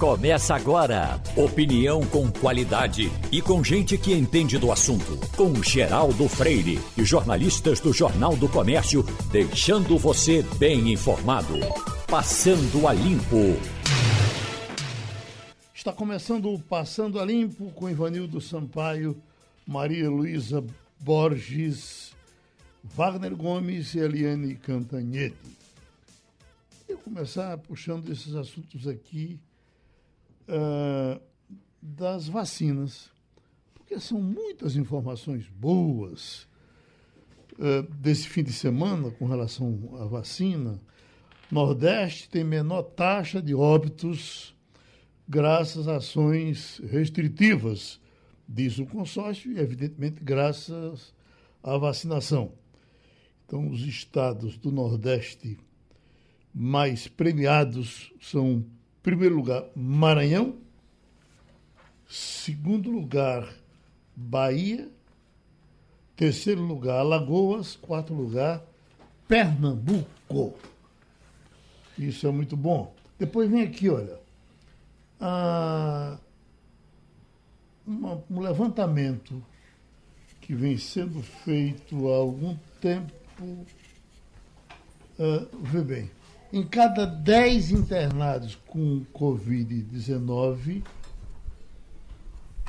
Começa agora. Opinião com qualidade e com gente que entende do assunto. Com Geraldo Freire e jornalistas do Jornal do Comércio, deixando você bem informado. Passando a Limpo. Está começando o Passando a Limpo com Ivanildo Sampaio, Maria Luísa Borges, Wagner Gomes e Eliane Cantanhete. Eu começar puxando esses assuntos aqui uh, das vacinas, porque são muitas informações boas uh, desse fim de semana com relação à vacina. Nordeste tem menor taxa de óbitos graças a ações restritivas, diz o consórcio, e evidentemente graças à vacinação. Então, os estados do Nordeste mais premiados são, primeiro lugar, Maranhão, segundo lugar, Bahia, terceiro lugar, Alagoas, quarto lugar, Pernambuco. Isso é muito bom. Depois vem aqui, olha, uma, um levantamento que vem sendo feito há algum tempo. Uh, vê bem, em cada 10 internados com Covid-19,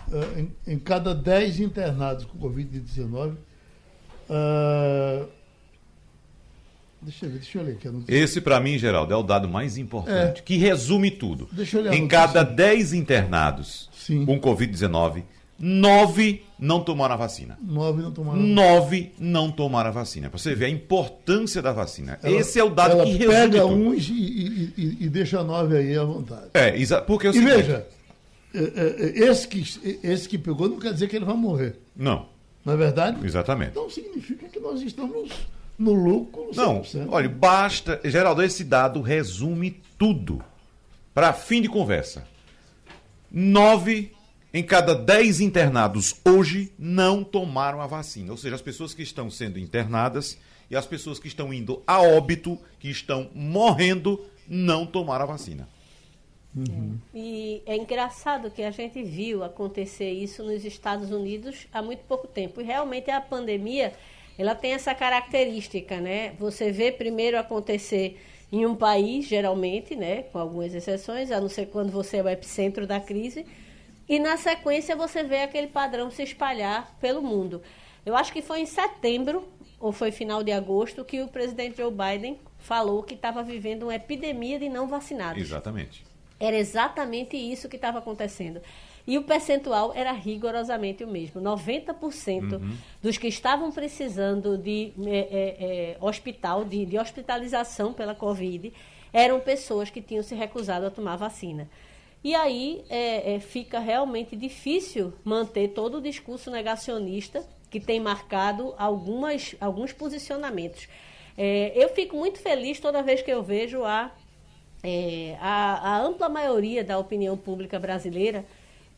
uh, em, em, cada 10 internados com Covid-19, uh, Deixa eu ver, deixa eu ler aqui a notícia. Esse, para mim, Geraldo, é o dado mais importante, é. que resume tudo. Deixa eu ler em cada 10 internados Sim. com Covid-19, 9 não tomaram a vacina. 9 não tomaram. 9 não tomaram a vacina. Para você ver a importância da vacina. Ela, Esse é o dado ela que resume pega uns e, e, e, e, deixa 9 aí à vontade. É, porque é o E veja, é, é, esse que, esse que pegou não quer dizer que ele vai morrer. Não. Não é verdade? Exatamente. Então significa que nós estamos no lucro. Não, olha, basta. Geraldo, esse dado resume tudo. Para fim de conversa. Nove em cada dez internados hoje não tomaram a vacina. Ou seja, as pessoas que estão sendo internadas e as pessoas que estão indo a óbito, que estão morrendo, não tomaram a vacina. Uhum. É. E é engraçado que a gente viu acontecer isso nos Estados Unidos há muito pouco tempo. E realmente a pandemia ela tem essa característica, né? Você vê primeiro acontecer em um país, geralmente, né, com algumas exceções, a não ser quando você é o epicentro da crise, e na sequência você vê aquele padrão se espalhar pelo mundo. Eu acho que foi em setembro, ou foi final de agosto, que o presidente Joe Biden falou que estava vivendo uma epidemia de não vacinados. Exatamente. Era exatamente isso que estava acontecendo. E o percentual era rigorosamente o mesmo. 90% uhum. dos que estavam precisando de é, é, é, hospital, de, de hospitalização pela Covid, eram pessoas que tinham se recusado a tomar vacina. E aí é, é, fica realmente difícil manter todo o discurso negacionista que tem marcado algumas, alguns posicionamentos. É, eu fico muito feliz toda vez que eu vejo a, é, a, a ampla maioria da opinião pública brasileira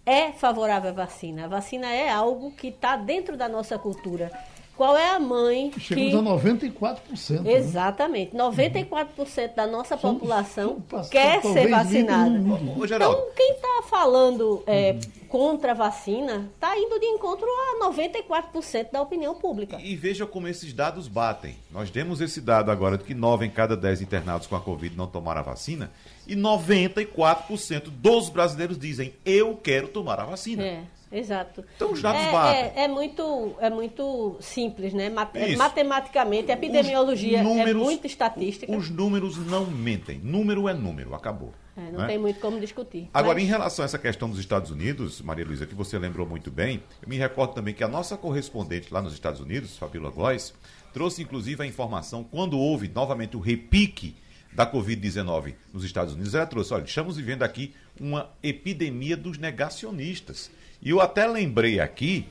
é favorável à vacina. A vacina é algo que está dentro da nossa cultura. Qual é a mãe Chegamos que... a 94%. Né? Exatamente. 94% da nossa população quer ser vacinada. Então, quem está falando é, uhum. contra a vacina está indo de encontro a 94% da opinião pública. E, e, veja como esses dados batem. Nós demos esse dado agora de que 9 em cada 10 internados com a Covid não tomaram a vacina e 94% dos brasileiros dizem eu quero tomar a vacina. É. Exato. Então os dados é, batem. É, é, muito, é muito simples, né? Matematicamente, a epidemiologia é números, é muito estatística. Os números não mentem. Número é número, acabou. É, não, não é? tem muito como discutir. Agora, mas... em relação a essa questão dos Estados Unidos, Maria Luísa, que você lembrou muito bem, eu me recordo também que a nossa correspondente lá nos Estados Unidos, Fabíola Góes, trouxe inclusive a informação quando houve novamente o repique da Covid-19 nos Estados Unidos, ela trouxe, olha, estamos vivendo aqui uma epidemia dos negacionistas. E eu até lembrei aqui,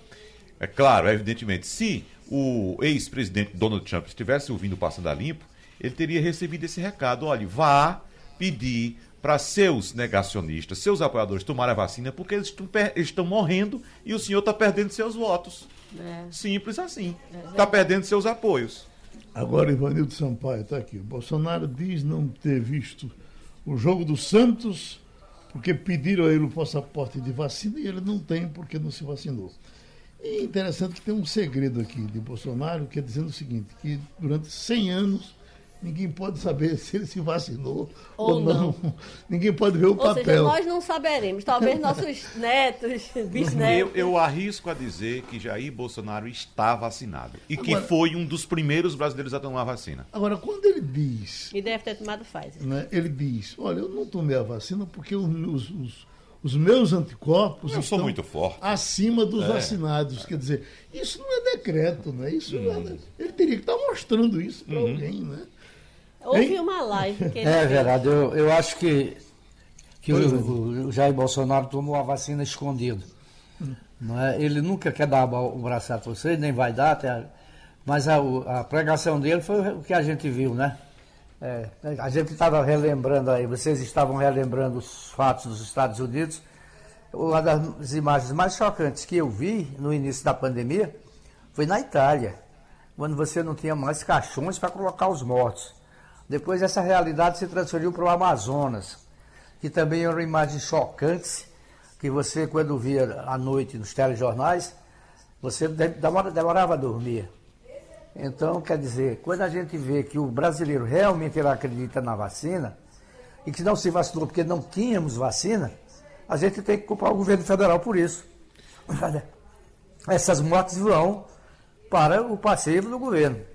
é claro, evidentemente, se o ex-presidente Donald Trump estivesse ouvindo o Passando a Limpo, ele teria recebido esse recado, olha, vá pedir para seus negacionistas, seus apoiadores tomarem a vacina, porque eles estão, estão morrendo e o senhor está perdendo seus votos. É. Simples assim. Está é perdendo seus apoios. Agora, Ivanildo Sampaio está aqui. O Bolsonaro diz não ter visto o jogo do Santos porque pediram a ele o passaporte de vacina e ele não tem porque não se vacinou. E é interessante que tem um segredo aqui de Bolsonaro, que é dizendo o seguinte, que durante 100 anos ninguém pode saber se ele se vacinou ou, ou não. não. Ninguém pode ver o ou papel. Seja, nós não saberemos. Talvez nossos netos, bisnetos. Eu, eu, arrisco a dizer que Jair Bolsonaro está vacinado. E agora, que foi um dos primeiros brasileiros a tomar a vacina. Agora, quando ele diz. E deve ter tomado Pfizer. Né, ele diz: olha, eu não tomei a vacina porque os, os, os meus anticorpos eu estão muito forte. acima dos é. vacinados. Quer dizer, isso não é decreto, né? Isso hum. é, ele teria que estar mostrando isso para uhum. alguém, né? Houve uma live que ele É verdade, eu, eu acho que, que o, o, Jair Bolsonaro tomou a vacina escondido. Não é? Ele nunca quer dar o braço a você, nem vai dar, até, mas a, a, pregação dele foi o que a gente viu, né? É, a gente estava relembrando aí, vocês estavam relembrando os fatos dos Estados Unidos. Uma das imagens mais chocantes que eu vi no início da pandemia foi na Itália, quando você não tinha mais caixões para colocar os mortos. Depois essa realidade se transferiu para o Amazonas, que também eram imagens chocantes, que você, quando via à noite nos telejornais, você demorava a dormir. Então, quer dizer, quando a gente vê que o brasileiro realmente acredita na vacina, e que não se vacinou porque não tínhamos vacina, a gente tem que culpar o governo federal por isso. Essas mortes vão para o passeio do governo.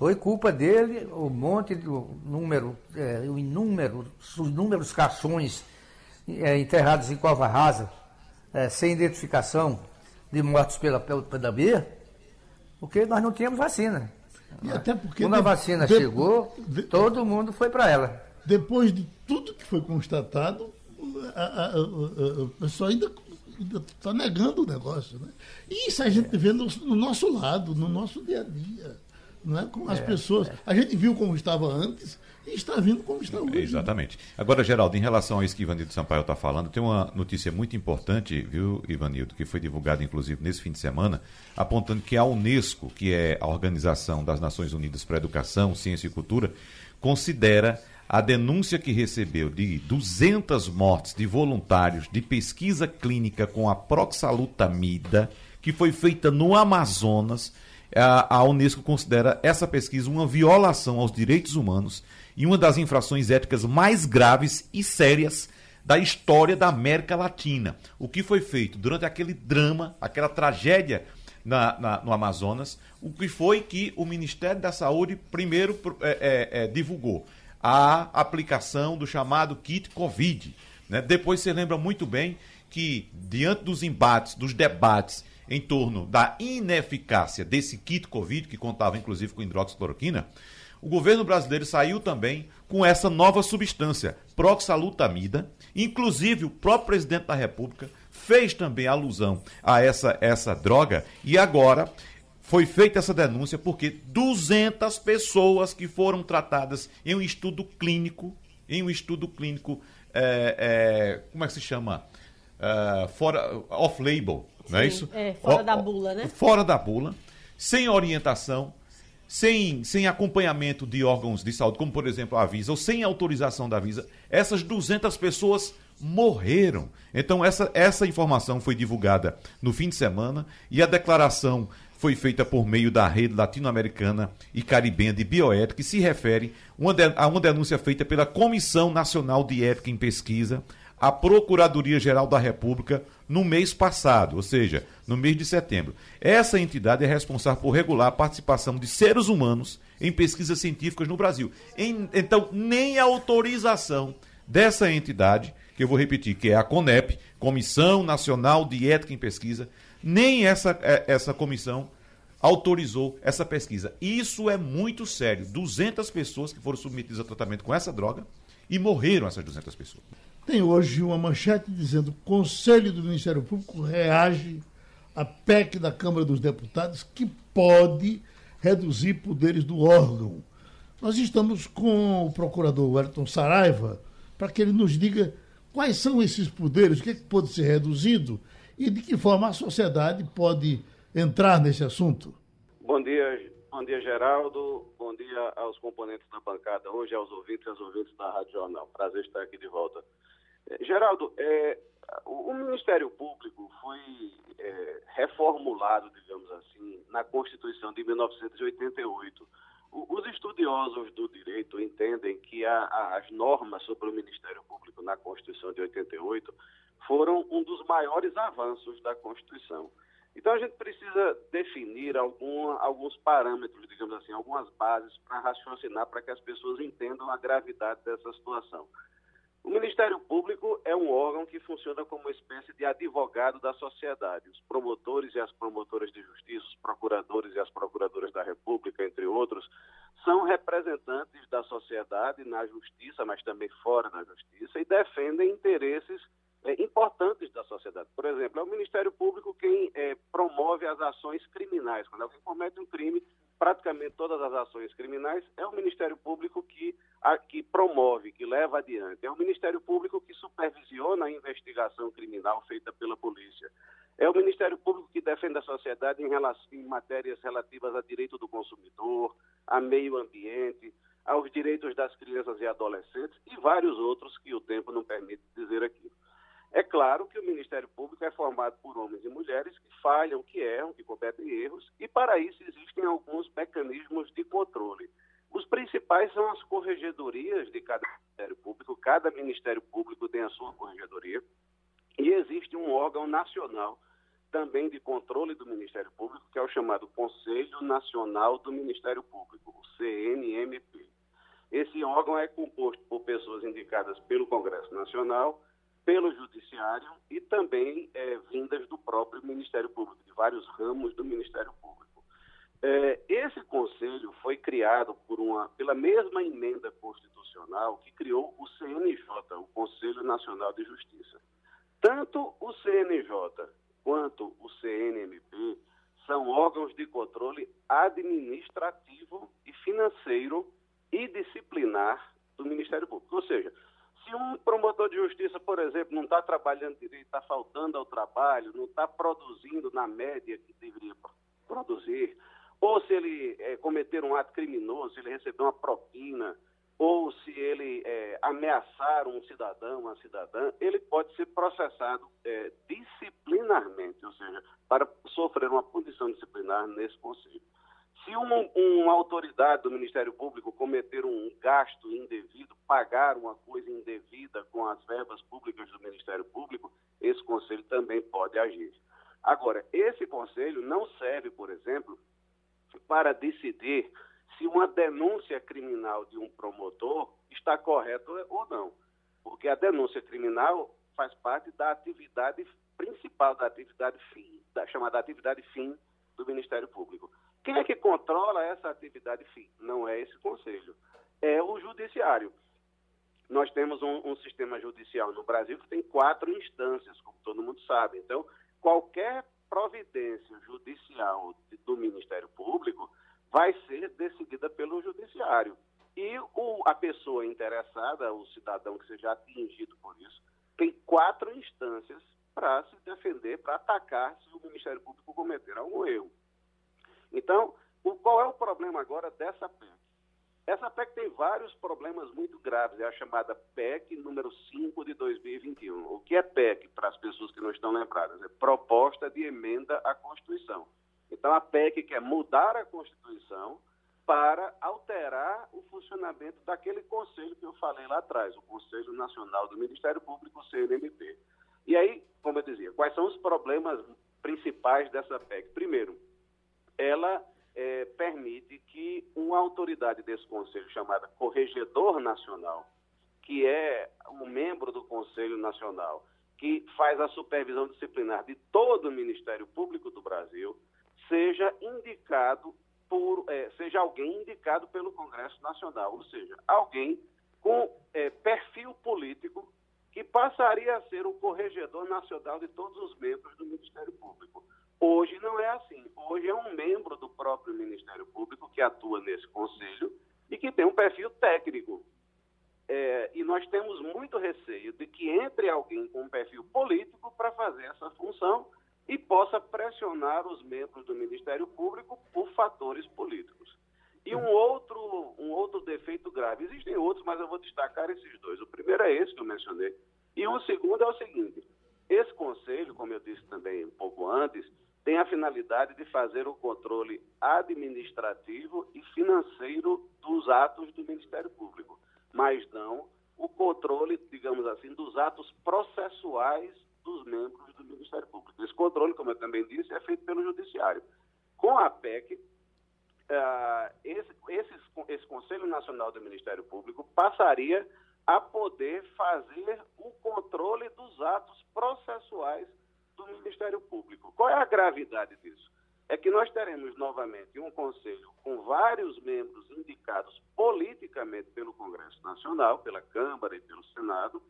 Foi culpa dele o monte de número, é, o inúmero, os inúmeros caixões é, enterrados em cova rasa, é, sem identificação de mortos pela, pela pandemia, porque nós não tínhamos vacina. E até porque Quando de, a vacina de, chegou, de, todo mundo foi para ela. Depois de tudo que foi constatado, o pessoal ainda está negando o negócio. Né? E isso a gente vê no, no nosso lado, no nosso dia a dia né, com as é, pessoas. É. A gente viu como estava antes e está vindo como está hoje. Exatamente. Agora, Geraldo, em relação a isso que Ivanildo Sampaio está falando, tem uma notícia muito importante, viu, Ivanildo, que foi divulgada inclusive nesse fim de semana, apontando que a Unesco, que é a Organização das Nações Unidas para a Educação, Ciência e Cultura, considera a denúncia que recebeu de 200 mortes de voluntários de pesquisa clínica com a proxalutamida, que foi feita no Amazonas, a, a Unesco considera essa pesquisa uma violação aos direitos humanos e uma das infrações éticas mais graves e sérias da história da América Latina. O que foi feito durante aquele drama, aquela tragédia na, na, no Amazonas, o que foi que o Ministério da Saúde primeiro é, é, é, divulgou? A aplicação do chamado kit Covid. Né? Depois você lembra muito bem que, diante dos embates, dos debates em torno da ineficácia desse kit Covid, que contava inclusive com hidroxicloroquina, o governo brasileiro saiu também com essa nova substância, proxalutamida. Inclusive, o próprio presidente da República fez também alusão a essa, essa droga e agora foi feita essa denúncia porque 200 pessoas que foram tratadas em um estudo clínico, em um estudo clínico, é, é, como é que se chama? Uh, fora off-label, não é isso? É, fora o, da bula, né? Fora da bula, sem orientação, sem, sem acompanhamento de órgãos de saúde, como por exemplo a Visa, ou sem autorização da Visa, essas 200 pessoas morreram. Então essa, essa informação foi divulgada no fim de semana e a declaração foi feita por meio da rede latino-americana e caribenha de bioética que se refere a uma denúncia feita pela Comissão Nacional de Ética em Pesquisa, a Procuradoria-Geral da República no mês passado, ou seja, no mês de setembro. Essa entidade é responsável por regular a participação de seres humanos em pesquisas científicas no Brasil. Então, nem a autorização dessa entidade, que eu vou repetir, que é a CONEP, Comissão Nacional de Ética em Pesquisa, nem essa, é, essa comissão autorizou essa pesquisa. Isso é muito sério. 200 pessoas que foram submetidas a tratamento com essa droga e morreram essas 200 pessoas. Tem hoje uma manchete dizendo: Conselho do Ministério Público reage à PEC da Câmara dos Deputados que pode reduzir poderes do órgão. Nós estamos com o procurador Wellington Saraiva para que ele nos diga quais são esses poderes, o que, é que pode ser reduzido e de que forma a sociedade pode entrar nesse assunto. Bom dia, bom dia Geraldo, bom dia aos componentes da bancada hoje, aos ouvintes e às ouvintes da Rádio Jornal. Prazer estar aqui de volta. Geraldo, é, o, Ministério Público foi é, reformulado, digamos assim, na Constituição de 1988. O, os estudiosos do direito entendem que a, a, as normas sobre o Ministério Público na Constituição de 88 foram um dos maiores avanços da Constituição. Então a gente precisa definir alguma, alguns parâmetros, digamos assim, algumas bases para raciocinar para que as pessoas entendam a gravidade dessa situação. O Ministério Público é um órgão que funciona como uma espécie de advogado da sociedade. Os promotores e as promotoras de justiça, os procuradores e as procuradoras da República, entre outros, são representantes da sociedade na justiça, mas também fora da justiça, e defendem interesses é, importantes da sociedade. Por exemplo, é o Ministério Público quem é, promove as ações criminais. Quando alguém comete um crime, praticamente todas as ações criminais é o Ministério Público que, a, que promove, que leva adiante. É o Ministério Público que supervisiona a investigação criminal feita pela polícia. É o Ministério Público que defende a sociedade em, relação, em matérias relativas a direito do consumidor, a meio ambiente, aos direitos das crianças e adolescentes e vários outros que o tempo não permite dizer aqui. É claro que o Ministério Público é formado por homens e mulheres que falham, que erram, que cometem erros, e para isso existem alguns mecanismos de controle. Os principais são as corregedorias de cada Ministério Público, cada Ministério Público tem a sua corregedoria, e existe um órgão nacional também de controle do Ministério Público, que é o chamado Conselho Nacional do Ministério Público, o CNMP. Esse órgão é composto por pessoas indicadas pelo Congresso Nacional, pelo Judiciário e também é, vindas do próprio Ministério Público, de vários ramos do Ministério Público. É, esse conselho foi criado por uma, pela mesma emenda constitucional que criou o CNJ, o Conselho Nacional de Justiça. Tanto o CNJ quanto o CNMP são órgãos de controle administrativo e financeiro e disciplinar do Ministério Público. Ou seja, se um promotor de justiça, por exemplo, não está trabalhando direito, está faltando ao trabalho, não está produzindo na média que deveria produzir, ou se ele é, cometer um ato criminoso, se ele receber uma propina, ou se ele é, ameaçar um cidadão, uma cidadã, ele pode ser processado é, disciplinarmente, ou seja, para sofrer uma punição disciplinar nesse conselho. Se uma, autoridade do Ministério Público cometer um gasto indevido, pagar uma coisa indevida com as verbas públicas do Ministério Público, esse conselho também pode agir. Agora, esse conselho não serve, por exemplo, para decidir se uma denúncia criminal de um promotor está correta ou não. Porque a denúncia criminal faz parte da atividade principal, da atividade fim, da chamada atividade fim do Ministério Público. Quem é que controla essa atividade fim? Não é esse conselho, é o judiciário. Nós temos um, um, sistema judicial no Brasil que tem quatro instâncias, como todo mundo sabe. Então, qualquer providência judicial do Ministério Público vai ser decidida pelo judiciário. E o, a pessoa interessada, o cidadão que seja atingido por isso, tem quatro instâncias para se defender, para atacar se o Ministério Público cometer algum erro. Então, o, qual é o problema agora dessa PEC? Essa PEC tem vários problemas muito graves, é a chamada PEC número 5 de 2021. O que é PEC, para as pessoas que não estão lembradas? É proposta de emenda à Constituição. Então, a PEC quer mudar a Constituição para alterar o funcionamento daquele conselho que eu falei lá atrás, o Conselho Nacional do Ministério Público, CNMP. E aí, como eu dizia, quais são os problemas principais dessa PEC? Primeiro, ela é, permite que uma autoridade desse conselho, chamada Corregedor Nacional, que é um membro do Conselho Nacional, que faz a supervisão disciplinar de todo o Ministério Público do Brasil, seja indicado por, é, seja alguém indicado pelo Congresso Nacional, ou seja, alguém com é, perfil político que passaria a ser o corregedor nacional de todos os membros do Ministério Público. Hoje não é assim. Hoje é um membro do próprio Ministério Público que atua nesse conselho e que tem um perfil técnico. É, e nós temos muito receio de que entre alguém com um perfil político para fazer essa função e possa pressionar os membros do Ministério Público por fatores políticos. E um outro, um outro defeito grave, existem outros, mas eu vou destacar esses dois. O primeiro é esse que eu mencionei, E um segundo é o seguinte: esse conselho, como eu disse também um pouco antes, tem a finalidade de fazer o controle administrativo e financeiro dos atos do Ministério Público, mas não o controle, digamos assim, dos atos processuais dos membros do Ministério Público. Esse controle, como eu também disse, é feito pelo Judiciário. Com a PEC, uh, esse, esse, esse Conselho Nacional do Ministério Público passaria a poder fazer o controle dos atos processuais do Ministério Público. Qual é a gravidade disso? É que nós teremos novamente um conselho com vários membros indicados politicamente pelo Congresso Nacional, pela Câmara e pelo Senado,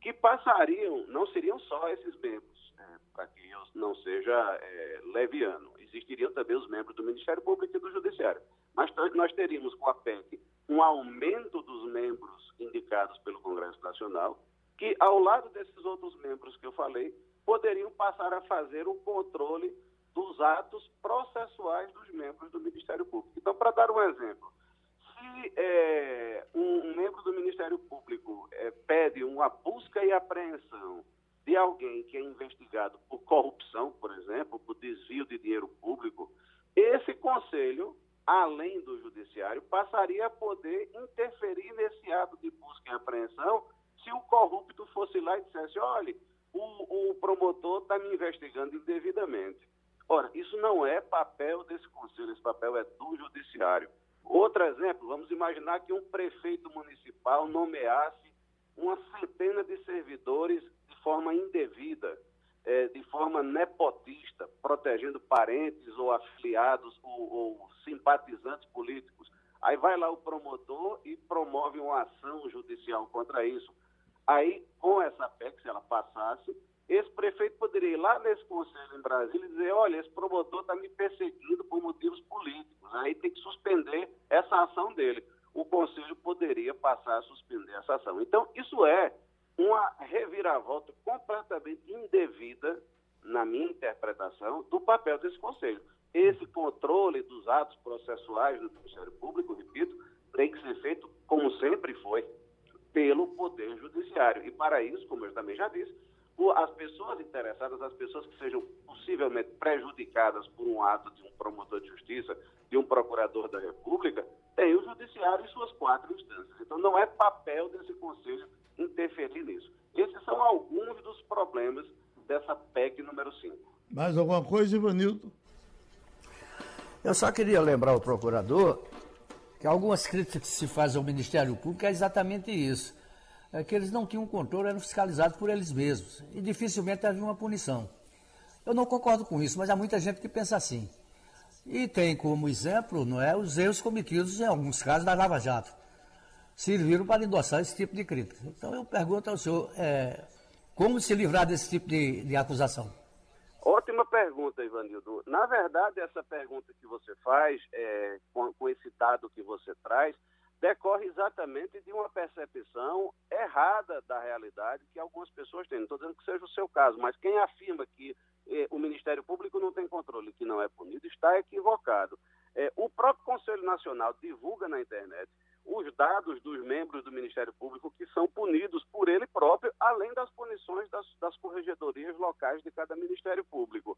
que passariam, não seriam só esses membros, é, para que eu não seja é, leviano, existiriam também os membros do Ministério Público e do Judiciário. Mas nós teríamos com a PEC um aumento dos membros indicados pelo Congresso Nacional, que, ao lado desses outros membros que eu falei, poderiam passar a fazer o controle dos atos processuais dos membros do Ministério Público. Então, para dar um exemplo, se é, um, membro do Ministério Público é, pede uma busca e apreensão de alguém que é investigado por corrupção, por exemplo, por desvio de dinheiro público, esse conselho, além do judiciário, passaria a poder interferir nesse ato de busca e apreensão se o corrupto fosse lá e dissesse, olha, o, o promotor está me investigando indevidamente. Ora, isso não é papel desse conselho, esse papel é do judiciário. Outro exemplo, vamos imaginar que um prefeito municipal nomeasse uma centena de servidores de forma indevida, é, de forma nepotista, protegendo parentes ou afiliados ou, ou simpatizantes políticos. Aí vai lá o promotor e promove uma ação judicial contra isso. Aí, com essa PEC, se ela passasse, esse prefeito poderia ir lá nesse conselho em Brasília e dizer, olha, esse promotor está me perseguindo por motivos políticos. Aí tem que suspender essa ação dele. O conselho poderia passar a suspender essa ação. Então, isso é uma reviravolta completamente indevida, na minha interpretação, do papel desse conselho. Esse controle dos atos processuais do Ministério Público, repito, tem que ser feito como sempre foi, pelo Poder Judiciário. E para isso, como eu também já disse, as pessoas interessadas, as pessoas que sejam possivelmente prejudicadas por um ato de um promotor de justiça, de um procurador da República, tem o Judiciário em suas quatro instâncias. Então, não é papel desse Conselho interferir nisso. Esses são alguns dos problemas dessa PEC número 5. Mais alguma coisa, Ivanildo? Eu só queria lembrar o procurador que algumas críticas que se fazem ao Ministério Público é exatamente isso. É que eles não tinham controle, eram fiscalizados por eles mesmos. E dificilmente havia uma punição. Eu não concordo com isso, mas há muita gente que pensa assim. E tem como exemplo não é, os erros cometidos em alguns casos da Lava Jato. Serviram para endossar esse tipo de crítica. Então eu pergunto ao senhor, é, como se livrar desse tipo de, de acusação? Pergunta, Ivanildo. Na verdade, essa pergunta que você faz, é, com, com esse dado que você traz, decorre exatamente de uma percepção errada da realidade que algumas pessoas têm. Não estou dizendo que seja o seu caso, mas quem afirma que eh, o Ministério Público não tem controle, que não é punido, está equivocado. Eh, o próprio Conselho Nacional divulga na internet os dados dos membros do Ministério Público que são punidos por ele próprio, além das punições das, das corregedorias locais de cada Ministério Público.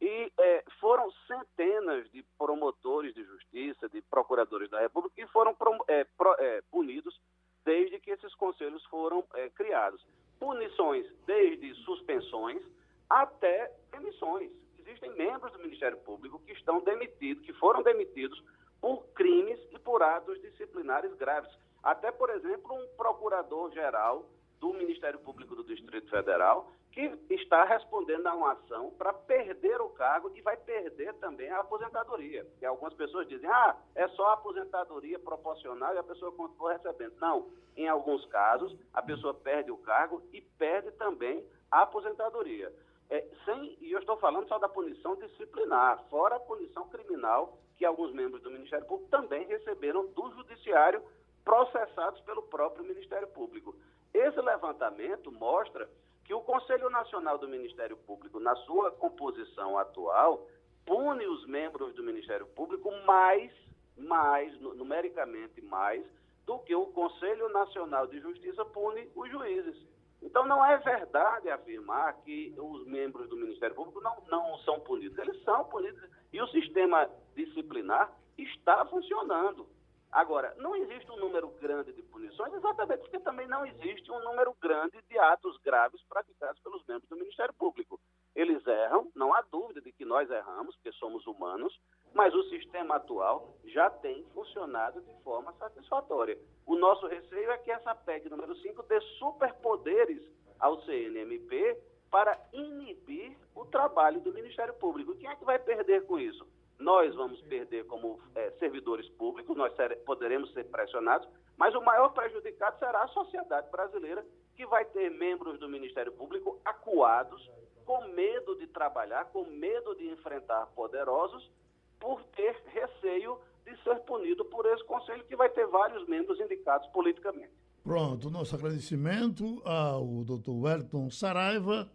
E é, foram centenas de promotores de justiça, de procuradores da República, que foram é, pro, é, punidos desde que esses conselhos foram é, criados. Punições desde suspensões até demissões. Existem membros do Ministério Público que estão demitidos, que foram demitidos por crimes e por atos disciplinares graves. Até, por exemplo, um procurador-geral do Ministério Público do Distrito Federal que está respondendo a uma ação para perder o cargo e vai perder também a aposentadoria. E algumas pessoas dizem, ah, é só a aposentadoria proporcional e a pessoa continua recebendo. Não, em alguns casos, a pessoa perde o cargo e perde também a aposentadoria. É, sem, e eu estou falando só da punição disciplinar, fora a punição criminal que alguns membros do Ministério Público também receberam do Judiciário, processados pelo próprio Ministério Público. Esse levantamento mostra que o Conselho Nacional do Ministério Público, na sua composição atual, pune os membros do Ministério Público mais, mais, numericamente mais, do que o Conselho Nacional de Justiça pune os juízes. Então, não é verdade afirmar que os membros do Ministério Público não, não são punidos. Eles são punidos e o sistema disciplinar está funcionando. Agora, não existe um número grande de punições, exatamente porque também não existe um número grande de atos graves praticados pelos membros do Ministério Público. Eles erram, não há dúvida de que nós erramos, porque somos humanos, mas o sistema atual já tem funcionado de forma satisfatória. O nosso receio é que essa PEC número 5 dê superpoderes ao CNMP para inibir o trabalho do Ministério Público. Quem é que vai perder com isso? nós vamos perder como é, servidores públicos, nós poderemos ser pressionados, mas o maior prejudicado será a sociedade brasileira, que vai ter membros do Ministério Público acuados, com medo de trabalhar, com medo de enfrentar poderosos, por ter receio de ser punido por esse conselho, que vai ter vários membros indicados politicamente. Pronto, nosso agradecimento ao doutor Wellington Saraiva,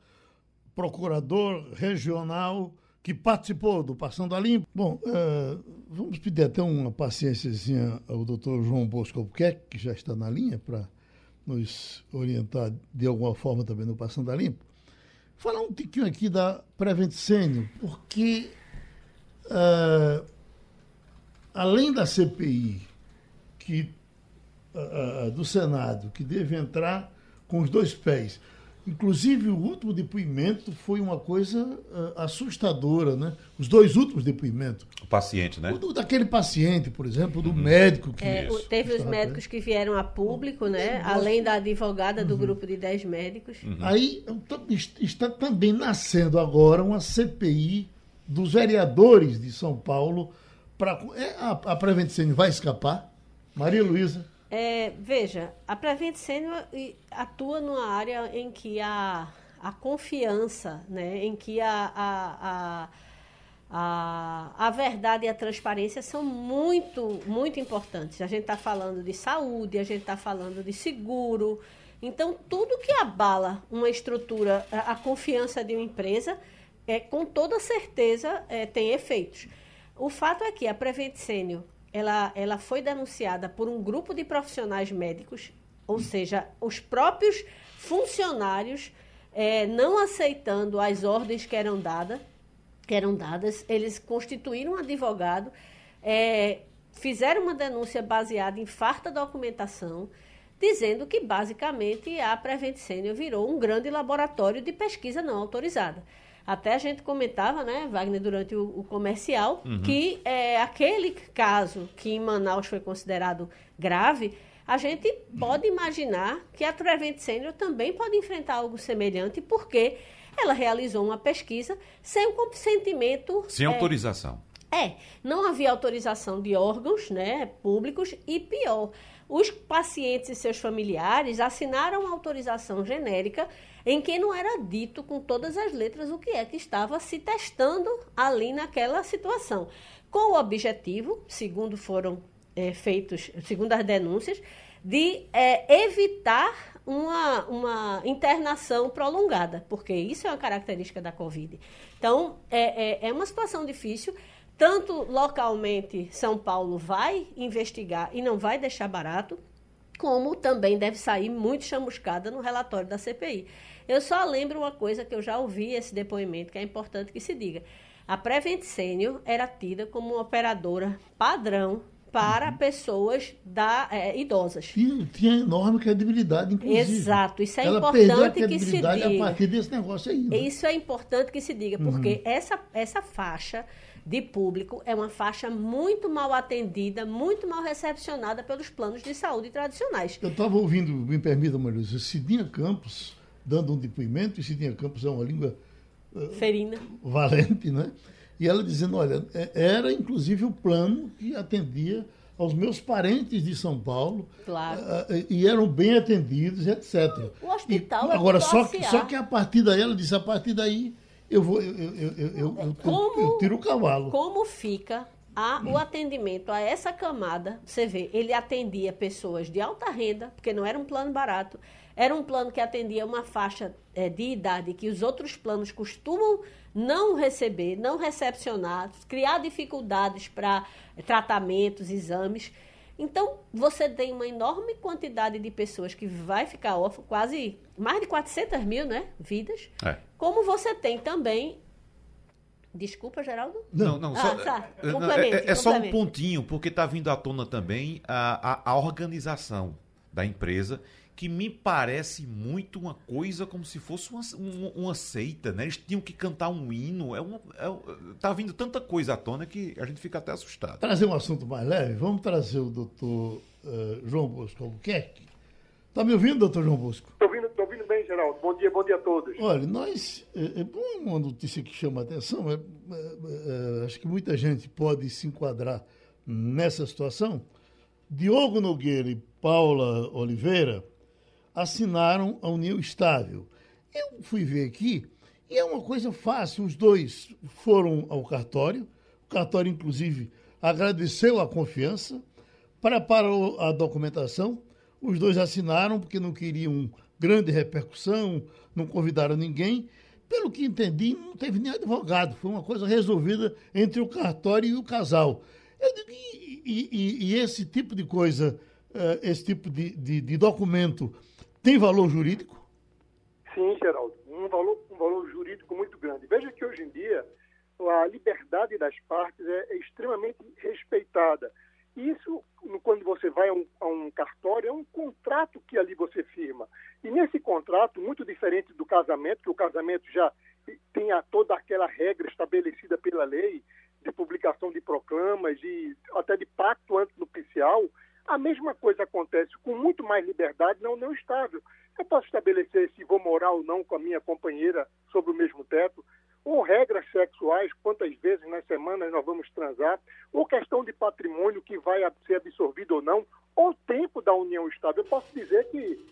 procurador regional que participou do Passando a Limpo. Bom, uh, vamos pedir até uma paciênciazinha ao doutor João Bosco Albuquerque, que já está na linha, para nos orientar de alguma forma também no Passando a Limpo. Falar um tiquinho aqui da Prevent Senior, porque uh, além da CPI que, uh, do Senado, que deve entrar com os dois pés, Inclusive, o último depoimento foi uma coisa uh, assustadora, né? Os dois últimos depoimentos. O paciente, né? O do, daquele paciente, por exemplo, do uhum. médico. Que é, teve os médicos que vieram a público, né? Além da advogada do uhum. grupo de 10 médicos. Uhum. Aí está também nascendo agora uma CPI dos vereadores de São Paulo. Pra, é, a, a Prevent vai escapar? Maria Luísa. É, veja, a Prevent Senior atua numa área em que a, a confiança, né, em que a, a, a, a, a verdade e a transparência são muito, muito importantes. A gente está falando de saúde, a gente está falando de seguro. Então, tudo que abala uma estrutura, a, a confiança de uma empresa, é, com toda certeza é, tem efeitos. O fato é que a Prevent Senior ela, ela foi denunciada por um grupo de profissionais médicos, ou seja, os próprios funcionários é, não aceitando as ordens que eram, dada, que eram dadas, eles constituíram um advogado, é, fizeram uma denúncia baseada em farta documentação, dizendo que basicamente a Prevent Senior virou um grande laboratório de pesquisa não autorizada. Até a gente comentava, né, Wagner, durante o, o comercial, uhum. que é, aquele caso que em Manaus foi considerado grave, a gente pode imaginar que a Prevent Senior também pode enfrentar algo semelhante, porque ela realizou uma pesquisa sem o consentimento. Sem é, autorização. É, não havia autorização de órgãos né, públicos e pior, os pacientes e seus familiares assinaram autorização genérica em que não era dito com todas as letras o que é que estava se testando ali naquela situação, com o objetivo, segundo foram é, feitos, segundo as denúncias, de é, evitar uma, uma internação prolongada, porque isso é uma característica da Covid. Então, é, é, é uma situação difícil. Tanto localmente, São Paulo vai investigar e não vai deixar barato, como também deve sair muito chamuscada no relatório da CPI. Eu só lembro uma coisa que eu já ouvi esse depoimento, que é importante que se diga. A Prevent Senior era tida como uma operadora padrão para uhum. pessoas da, é, idosas. Tinha, tinha enorme credibilidade, inclusive. Exato, isso é Ela importante que se diga. a partir desse negócio aí. Né? Isso é importante que se diga, porque uhum. essa, essa faixa de público é uma faixa muito mal atendida, muito mal recepcionada pelos planos de saúde tradicionais. Eu estava ouvindo, me permita, Marisa, Cidinha Campos dando um depoimento, e Cidinha Campos é uma língua uh, ferina, valente, né? E ela dizendo, olha, é, era inclusive o plano que atendia aos meus parentes de São Paulo. Claro. Uh, e eram bem atendidos, etc. O hospital e, é Agora, só que, só que a partir daí, ela disse, a partir daí eu vou eu, eu, eu, eu, como, eu tiro o cavalo. Como fica a, o atendimento a essa camada? Você vê, ele atendia pessoas de alta renda, porque não era um plano barato, era um plano que atendia uma faixa é, de idade que os outros planos costumam não receber, não recepcionar, criar dificuldades para tratamentos, exames. Então, você tem uma enorme quantidade de pessoas que vai ficar órfã, quase mais de 400 mil né, vidas. É. Como você tem também. Desculpa, Geraldo? Não, não, Ah, só, tá. é, Complemente, é, é só um pontinho, porque está vindo à tona também a, a, a organização da empresa, que me parece muito uma coisa como se fosse uma, uma, uma seita, né? Eles tinham que cantar um hino. É uma, é, um- tá vindo tanta coisa à tona que a gente fica até assustado. Trazer um assunto mais leve, vamos trazer o doutor eh, João Bosco Albuquerque. Está me ouvindo, doutor João Bosco? Estou ouvindo, tô ouvindo bem, Geraldo. Bom dia, bom dia a todos. Olha, nós. É, é uma notícia que chama a atenção. é, é, é, acho que muita gente pode se enquadrar nessa situação. Diogo Nogueira e Paula Oliveira assinaram a União Estável. Eu fui ver aqui e é uma coisa fácil. Os dois foram ao cartório. O cartório, inclusive, agradeceu a confiança, preparou a documentação. Os dois assinaram porque não queriam grande repercussão, não convidaram ninguém. Pelo que entendi, não teve nem advogado. Foi uma coisa resolvida entre o cartório e o casal. Eu digo, e, e- e- esse tipo de coisa, eh, esse tipo de, de- de documento, tem valor jurídico? Sim, Geraldo, um valor, um valor jurídico muito grande. Veja que hoje em dia a liberdade das partes é, é extremamente respeitada. Isso, quando você vai a um, a um cartório, é um contrato que ali você firma. E nesse contrato, muito diferente do casamento, que o casamento já tem a, toda aquela regra estabelecida pela lei, de publicação de proclamas, de, até de pacto antinupcial, a mesma coisa acontece com muito mais liberdade na união estável. Eu posso estabelecer se vou morar ou não com a minha companheira sobre o mesmo teto, ou regras sexuais, quantas vezes nas semanas nós vamos transar, ou questão de patrimônio que vai ser absorvido ou não, ou tempo da união estável. Eu posso dizer que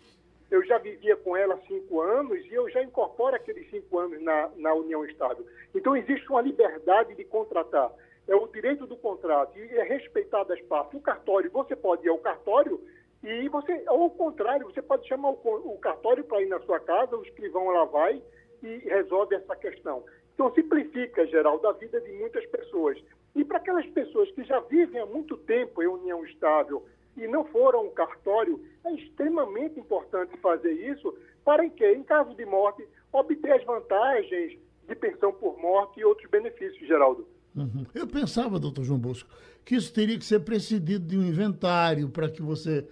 eu já vivia com ela cinco anos e eu já incorporo aqueles cinco anos na, na união estável. Então existe uma liberdade de contratar. É o direito do contrato e é respeitado as partes. O cartório, você pode ir ao cartório e você, ao contrário, você pode chamar o, o cartório para ir na sua casa, o escrivão lá vai e resolve essa questão. Então simplifica, Geraldo, a vida de muitas pessoas. E para aquelas pessoas que já vivem há muito tempo em união estável e não foram ao cartório, é extremamente importante fazer isso para que, em caso de morte, obter as vantagens de pensão por morte e outros benefícios, Geraldo. Uhum. Eu pensava, doutor João Bosco, que isso teria que ser precedido de um inventário para que você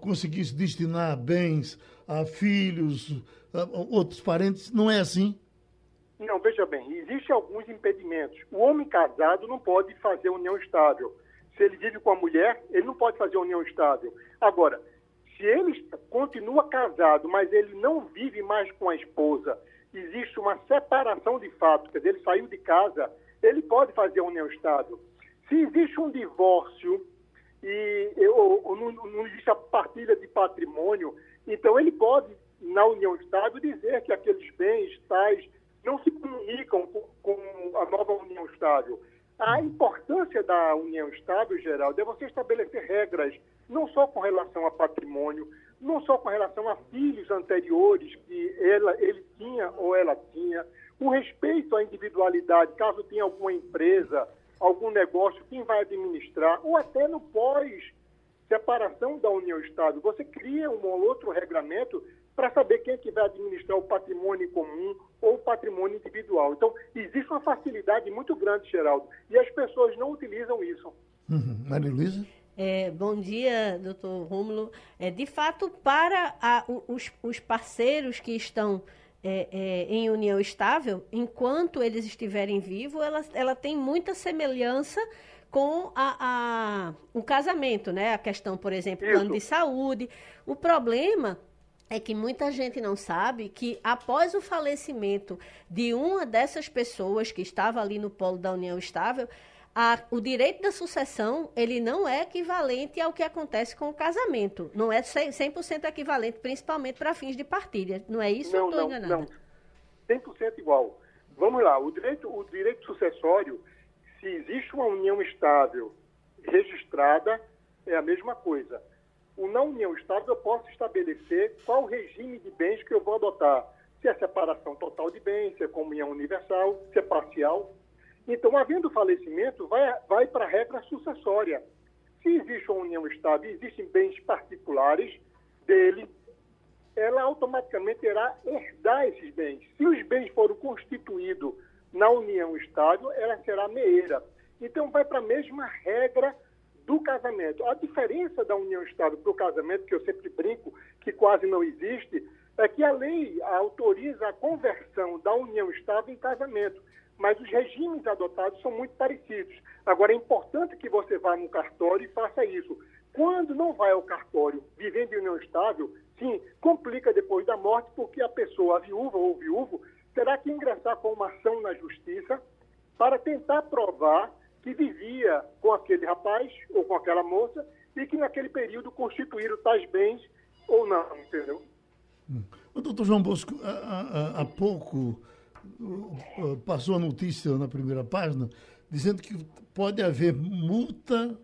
conseguisse destinar bens a filhos, a outros parentes. Não é assim? Não, veja bem, existem alguns impedimentos. O homem casado não pode fazer união estável. Se ele vive com a mulher, ele não pode fazer união estável. Agora, se ele continua casado, mas ele não vive mais com a esposa, existe uma separação de fato, quer dizer, ele saiu de casa, ele pode fazer união estável. Se existe um divórcio e ou, ou não, não existe a partilha de patrimônio, então ele pode, na união estável, dizer que aqueles bens tais não se comunicam com, com a nova união estável. A importância da união estável, Geraldo, é você estabelecer regras, não só com relação a patrimônio, não só com relação a filhos anteriores que ela, ele tinha ou ela tinha, o respeito à individualidade, caso tenha alguma empresa, algum negócio, quem vai administrar, ou até no pós-separação da união estável. Você cria um ou outro regramento para saber quem é que vai administrar o patrimônio comum ou o patrimônio individual. Então, existe uma facilidade muito grande, Geraldo, e as pessoas não utilizam isso. Uhum. Maria Luísa? É, bom dia, doutor Rômulo. É, de fato, para a- os, os parceiros que estão é, é, em união estável, enquanto eles estiverem vivos, ela, ela tem muita semelhança com a, a- o casamento, né? A questão, por exemplo, Isso. plano de saúde. O problema é que muita gente não sabe que após o falecimento de uma dessas pessoas que estava ali no polo da união estável, a- o direito da sucessão ele não é equivalente ao que acontece com o casamento. Não é 100%, 100% equivalente, principalmente para fins de partilha. Não é isso? ou não, estou não, enganada? não. 100% igual. Vamos lá, o direito, o direito sucessório, se existe uma união estável registrada, é a mesma coisa. O não união estável, eu posso estabelecer qual regime de bens que eu vou adotar. Se é separação total de bens, se é comunhão universal, se é parcial. Então, havendo falecimento, vai, vai para a regra sucessória. Se existe uma união estável, existem bens particulares dele, ela automaticamente irá herdar esses bens. Se os bens foram constituídos na união estável, ela será meeira. Então, vai para a mesma regra do casamento. A diferença da união estável para o casamento, que eu sempre brinco que quase não existe, é que a lei autoriza a conversão da união estável em casamento, mas os regimes adotados são muito parecidos. Agora, é importante que você vá no cartório e faça isso. Quando não vai ao cartório vivendo em união estável, sim, complica depois da morte, porque a pessoa, a viúva ou o viúvo, terá que ingressar com uma ação na justiça para tentar provar que vivia com aquele rapaz ou com aquela moça e que naquele período constituíram tais bens ou não, entendeu? Hum. Doutor João Bosco, há, há, pouco passou a notícia na primeira página dizendo que pode haver multa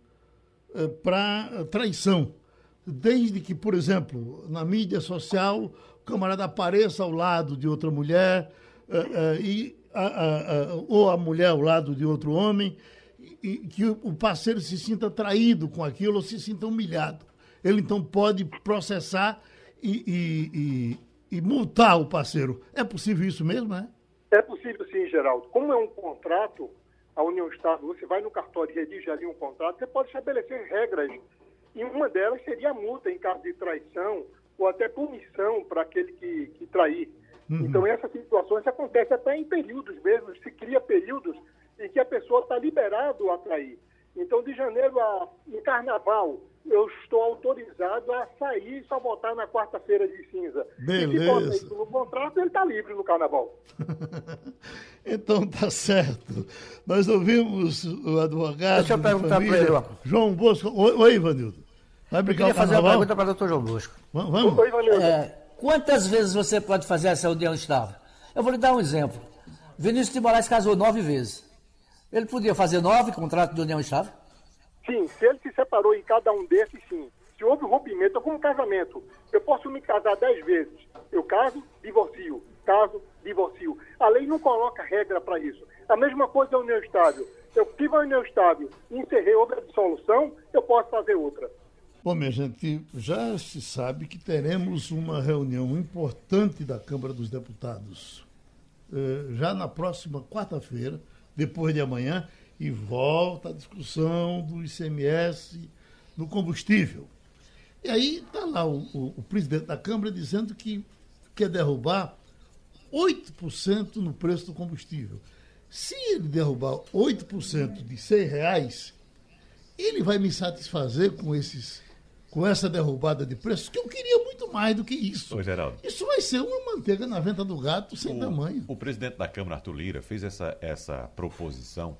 eh, para traição. Desde que, por exemplo, na mídia social, o camarada apareça ao lado de outra mulher, e, ou a mulher ao lado de outro homem, e que o parceiro se sinta traído com aquilo ou se sinta humilhado. Ele então pode processar e, e, e, e multar o parceiro. É possível isso mesmo, é? Possível sim, Geraldo. Como é um contrato, a União Estável, você vai no cartório e redige ali um contrato, você pode estabelecer regras. E uma delas seria a multa em caso de traição ou até punição para aquele que, que trair. Uhum. Então, essas situações acontecem até em períodos mesmo, se cria períodos em que a pessoa está liberado a trair. Então, de janeiro a em carnaval, eu estou autorizado a sair e só voltar na quarta-feira de cinza. Beleza. E se bota isso no contrato, ele está livre no carnaval. então tá certo. Nós ouvimos o advogado. Deixa eu perguntar para ele. João Bosco. Oi, oi Ivanildo. Vai brincar eu queria fazer uma pergunta para o doutor João Bosco. Vamos? Oi, Ivanildo. É, quantas vezes você pode fazer essa união estável? Eu vou lhe dar um exemplo. Vinícius de Moraes casou nove vezes. Ele podia fazer nove contratos de união estável? Sim, se ele se separou em cada um desses, sim. Se houve um rompimento, é como um casamento. Eu posso me casar dez vezes. Eu caso, divorcio. Caso, divorcio. A lei não coloca regra para isso. A mesma coisa é a união estável. Eu tive a união estável e encerrei outra dissolução, eu posso fazer outra. Bom, minha gente, já se sabe que teremos uma reunião importante da Câmara dos Deputados eh, já na próxima quarta-feira, depois de amanhã, e volta a discussão do ICMS no combustível. E aí está lá o, o, o, presidente da Câmara dizendo que quer derrubar 8% no preço do combustível. Se ele derrubar 8% de 100 reais, ele vai me satisfazer com esses com essa derrubada de preços, que eu queria muito mais do que isso. Ô, Geraldo. Isso vai ser uma manteiga na venta do gato sem o, tamanho. O presidente da Câmara, Arthur Lira, fez essa, essa proposição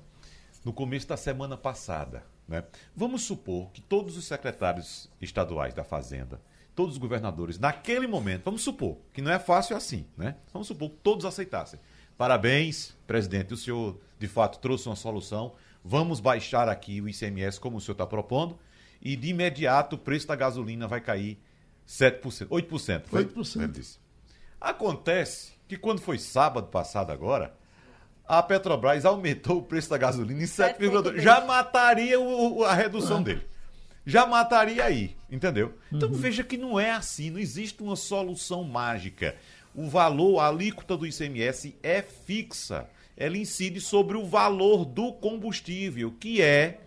no começo da semana passada. Né? Vamos supor que todos os secretários estaduais da Fazenda, todos os governadores, naquele momento, vamos supor que não é fácil assim, né? Vamos supor que todos aceitassem. Parabéns, presidente, o senhor de fato trouxe uma solução. Vamos baixar aqui o ICMS como o senhor está propondo e de imediato o preço da gasolina vai cair 7%, 8%. Foi? 8%. Ele disse. Acontece que quando foi sábado passado agora, a Petrobras aumentou o preço da gasolina em 7,2. Já mataria o, a redução dele. Já mataria aí, entendeu? Então uhum. veja que não é assim, não existe uma solução mágica. O valor, a alíquota do ICMS é fixa. Ela incide sobre o valor do combustível, que é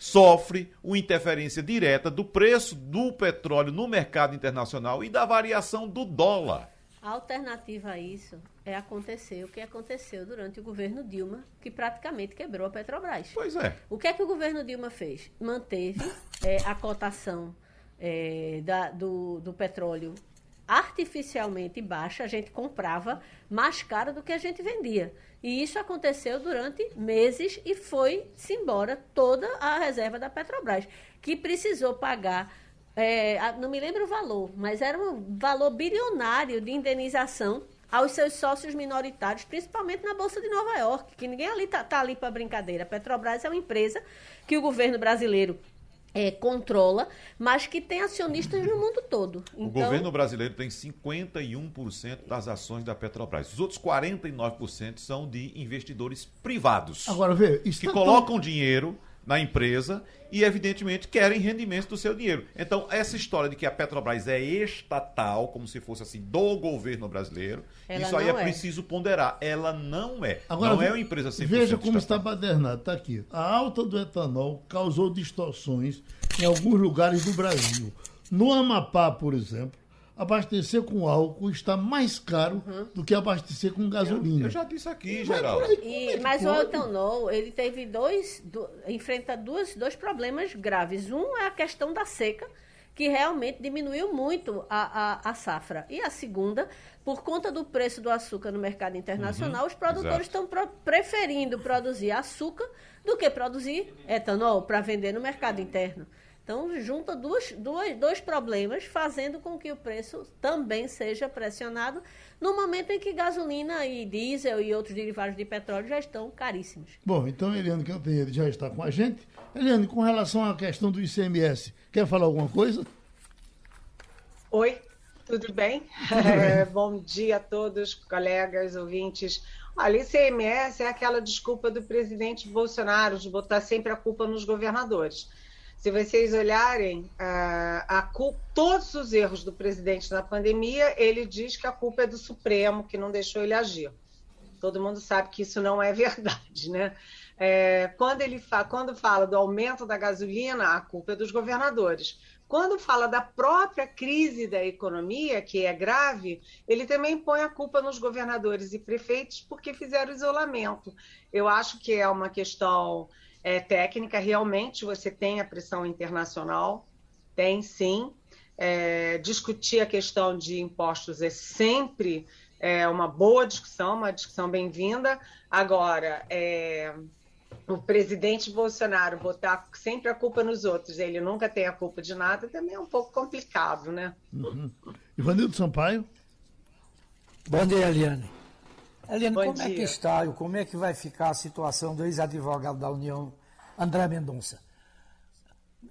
sofre uma interferência direta do preço do petróleo no mercado internacional e da variação do dólar. A alternativa a isso é acontecer o que aconteceu durante o governo Dilma, que praticamente quebrou a Petrobras. Pois é. O que é que o governo Dilma fez? Manteve é, a cotação é, da, do, do petróleo artificialmente baixa, a gente comprava mais caro do que a gente vendia. E isso aconteceu durante meses e foi-se embora toda a reserva da Petrobras, que precisou pagar é, não me lembro o valor, mas era um valor bilionário de indenização aos seus sócios minoritários, principalmente na Bolsa de Nova York, que ninguém ali está tá ali para brincadeira. A Petrobras é uma empresa que o governo brasileiro é, controla, mas que tem acionistas no mundo todo. Então... O governo brasileiro tem 51% das ações da Petrobras. Os outros 49% são de investidores privados. Agora, vê, que colocam dinheiro na empresa e, evidentemente, querem rendimentos do seu dinheiro. Então, essa história de que a Petrobras é estatal, como se fosse assim, do governo brasileiro, Ela isso aí é, é. preciso ponderar. Ela não é. Agora, não é uma empresa 100% Veja como está estatal. badernado, está aqui. A alta do etanol causou distorções em alguns lugares do Brasil. No Amapá, por exemplo, abastecer com álcool está mais caro do que abastecer com gasolina. Eu já disse aqui, Mas Geraldo. por aí, como E- é mas o etanol, ele teve dois, do- enfrenta duas, dois problemas graves. Um é a questão da seca, que realmente diminuiu muito a, a, a safra. E a segunda, por conta do preço do açúcar no mercado internacional, os produtores exato. estão pro- preferindo produzir açúcar do que produzir etanol para vender no mercado interno. Então, junta duas, duas, dois problemas, fazendo com que o preço também seja pressionado no momento em que gasolina e diesel e outros derivados de petróleo já estão caríssimos. Bom, então Eliane Cantanhede já está com a gente. Eliane, com relação à questão do ICMS, quer falar alguma coisa? Oi, tudo bem? É, bom dia a todos, colegas, ouvintes. Olha, ICMS é aquela desculpa do presidente Bolsonaro de botar sempre a culpa nos governadores. Se vocês olharem ah, a cul- todos os erros do presidente na pandemia, ele diz que a culpa é do Supremo, que não deixou ele agir. Todo mundo sabe que isso não é verdade, né? É, quando ele fa quando fala do aumento da gasolina, a culpa é dos governadores. Quando fala da própria crise da economia, que é grave, ele também põe a culpa nos governadores e prefeitos porque fizeram isolamento. Eu acho que é uma questão é, técnica, realmente você tem a pressão internacional, tem sim. É, discutir a questão de impostos é sempre é, uma boa discussão, uma discussão bem-vinda. Agora, é, o presidente Bolsonaro botar sempre a culpa nos outros, ele nunca tem a culpa de nada, também é um pouco complicado, né? Ivanildo Sampaio? Bom dia, Eliane. Bom como é que dia. está, e como é que vai ficar a situação do ex-advogado da União, André Mendonça?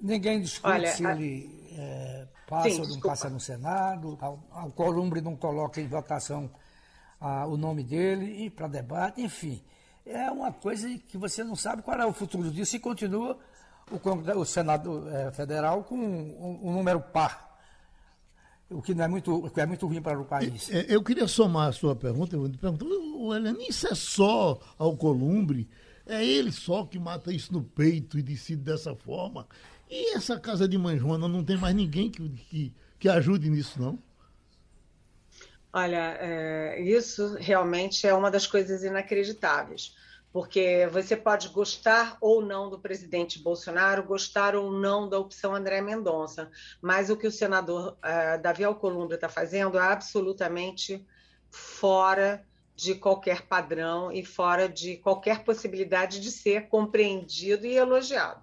Ninguém discute Olha, se a- ele eh, passa Sim, ou não desculpa. passa no Senado, a- a Columbre não coloca em votação ah, o nome dele e para debate, enfim. É uma coisa que você não sabe qual é o futuro disso e continua o, o Senado eh, Federal com um, um número par, o que não é muito, o que é muito ruim para o país. É, Eu queria somar a sua pergunta, eu pergunto, o Eliane, isso é só ao Columbre? É ele só que mata isso no peito e decide dessa forma? E essa casa de Mãe Joana não tem mais ninguém que, que, que ajude nisso, não? Olha, é, isso realmente é uma das coisas inacreditáveis, porque você pode gostar ou não do presidente Bolsonaro, gostar ou não da opção André Mendonça, mas o que o senador eh, Davi Alcolumbre está fazendo é absolutamente fora de qualquer padrão e fora de qualquer possibilidade de ser compreendido e elogiado.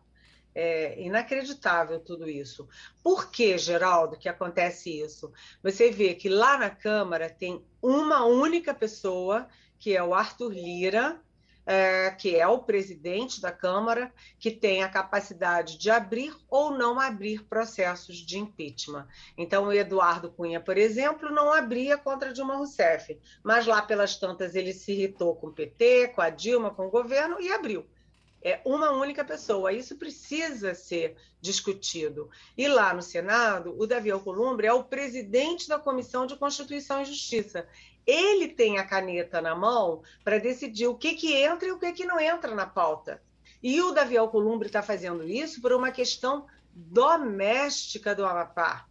É inacreditável tudo isso. Por que, Geraldo, que acontece isso? Você vê que lá na Câmara tem uma única pessoa, que é o Arthur Lira, é, que é o presidente da Câmara, que tem a capacidade de abrir ou não abrir processos de impeachment. Então, o Eduardo Cunha, por exemplo, não abria contra Dilma Rousseff, mas lá pelas tantas ele se irritou com o PT, com a Dilma, com o governo e abriu. É uma única pessoa. Isso precisa ser discutido. E lá no Senado, o Davi Alcolumbre é o presidente da Comissão de Constituição e Justiça. Ele tem a caneta na mão para decidir o que, que entra e o que, que não entra na pauta. E o Davi Alcolumbre está fazendo isso por uma questão doméstica do Amapá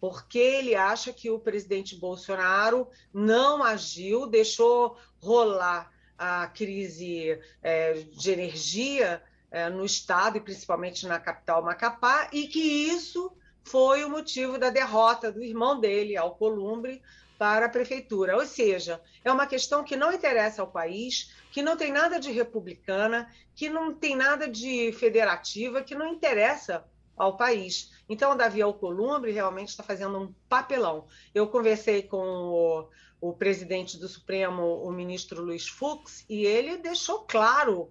porque ele acha que o presidente Bolsonaro não agiu, deixou rolar a crise é, de energia é, no estado e principalmente na capital Macapá, e que isso foi o motivo da derrota do irmão dele, Alcolumbre, para a prefeitura. Ou seja, é uma questão que não interessa ao país, que não tem nada de republicana, que não tem nada de federativa, que não interessa ao país. Então, o Davi Alcolumbre realmente está fazendo um papelão. Eu conversei com o, o presidente do Supremo, o ministro Luiz Fux, e ele deixou claro,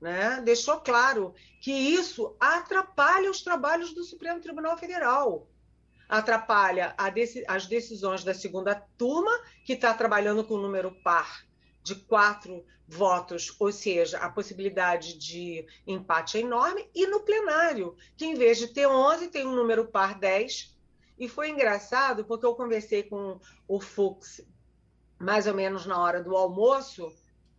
né, deixou claro que isso atrapalha os trabalhos do Supremo Tribunal Federal. Atrapalha deci as decisões da segunda turma, que está trabalhando com o número par de quatro votos, ou seja, a possibilidade de empate é enorme, e no plenário, que em vez de ter 11, tem um número par 10. E foi engraçado, porque eu conversei com o Fux mais ou menos na hora do almoço,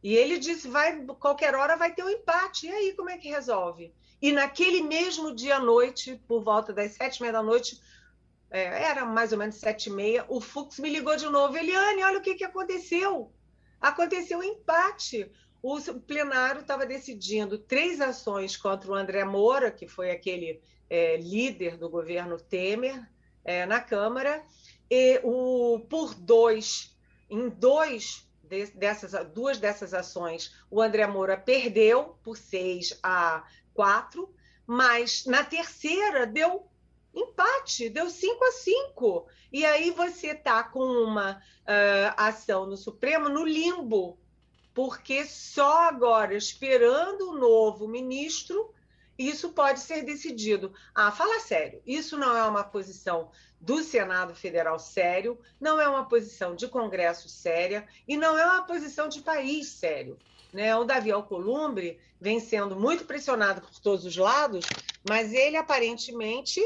e ele disse: vai, qualquer hora vai ter um empate. E aí, como é que resolve? E naquele mesmo dia à noite, por volta das sete e meia da noite, é, era mais ou menos sete e meia, o Fux me ligou de novo. Eliane, olha o que, que aconteceu. Aconteceu um empate. O plenário estava decidindo três ações contra o André Moura, que foi aquele é, líder do governo Temer é, na Câmara, e o por dois, em dois dessas duas dessas ações, o André Moura perdeu por seis a quatro, mas na terceira deu empate, deu 5 a 5. E aí você está com uma uh, ação no Supremo no limbo, porque só agora, esperando o novo ministro, isso pode ser decidido. Ah, fala sério, isso não é uma posição do Senado Federal sério, não é uma posição de Congresso séria e não é uma posição de país sério. Né? O Davi Alcolumbre vem sendo muito pressionado por todos os lados, mas ele aparentemente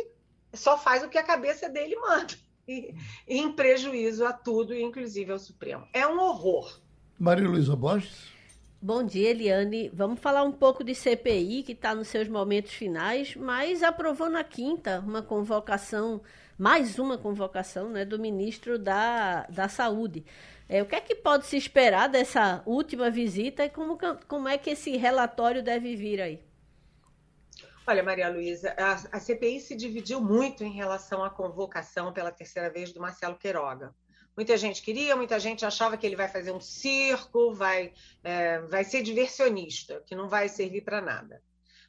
só faz o que a cabeça dele manda, e, em prejuízo a tudo, inclusive ao Supremo. É um horror. Maria Luísa Borges. Bom dia, Eliane. Vamos falar um pouco de CPI, que está nos seus momentos finais, mas aprovou na quinta uma convocação, mais uma convocação né, do ministro da, da Saúde. É, o que é que pode se esperar dessa última visita e como, como é que esse relatório deve vir aí? Olha, Maria Luísa, a, a, CPI se dividiu muito em relação à convocação pela terceira vez do Marcelo Queiroga. Muita gente queria, muita gente achava que ele vai fazer um circo, vai, é, vai ser diversionista, que não vai servir para nada.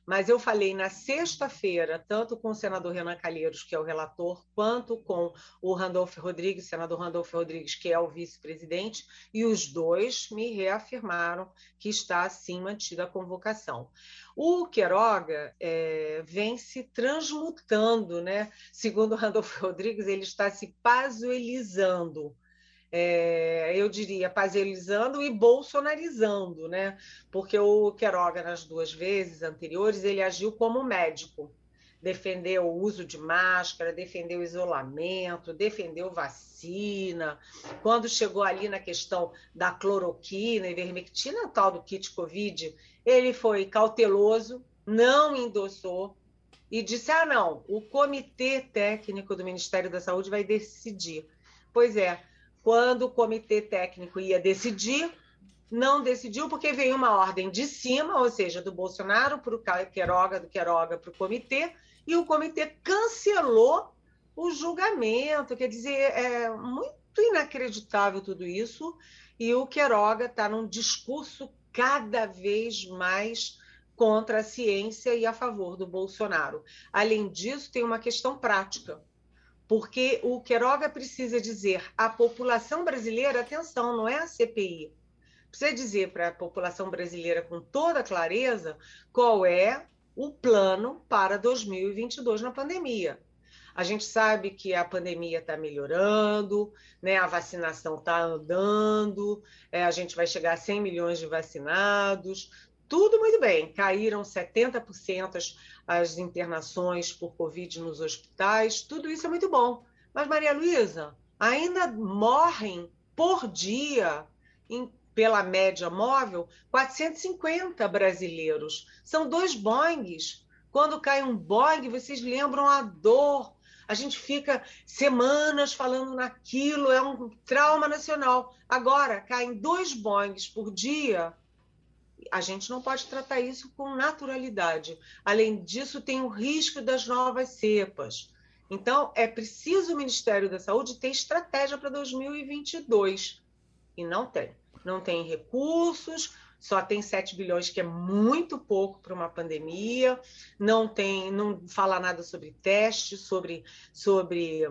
Mas eu falei na sexta-feira, tanto com o senador Renan Calheiros, que é o relator, quanto com o Randolfo Rodrigues, senador Randolfo Rodrigues, que é o vice-presidente, e os dois me reafirmaram que está assim mantida a convocação. O Queiroga é, vem se transmutando, né? Segundo Randolfo Rodrigues, ele está se pazuelizando é, eu diria, pazelizando e bolsonarizando, né? Porque o Queiroga, nas duas vezes anteriores, ele agiu como médico. Defendeu o uso de máscara, defendeu o isolamento, defendeu vacina. Quando chegou ali na questão da cloroquina e vermectina, tal do kit Covid, ele foi cauteloso, não endossou e disse: ah, não, o comitê técnico do Ministério da Saúde vai decidir. Pois é, quando o comitê técnico ia decidir, não decidiu porque veio uma ordem de cima, ou seja, do Bolsonaro para o Queiroga, do Queiroga para o comitê, e o comitê cancelou o julgamento. Quer dizer, é muito inacreditável tudo isso, e o Queiroga está num discurso cada vez mais contra a ciência e a favor do Bolsonaro. Além disso, tem uma questão prática porque o Queiroga precisa dizer à população brasileira, atenção, não é a CPI, precisa dizer para a população brasileira com toda clareza qual é o plano para 2022 na pandemia. A gente sabe que a pandemia está melhorando, né? a vacinação está andando, é, a gente vai chegar a 100 milhões de vacinados, tudo muito bem. Caíram 70% as, as internações por Covid nos hospitais, tudo isso é muito bom. Mas, Maria Luísa, ainda morrem por dia, em, pela média móvel, 450 brasileiros. São dois Boeings. Quando cai um Boeing, vocês lembram a dor. A gente fica semanas falando naquilo, é um trauma nacional. Agora, caem dois Boeings por dia a gente não pode tratar isso com naturalidade. Além disso, tem o risco das novas cepas. Então, é preciso o Ministério da Saúde ter estratégia para 2022. E não tem. Não tem recursos, só tem 7 bilhões, que é muito pouco para uma pandemia, não tem, não fala nada sobre testes, sobre, sobre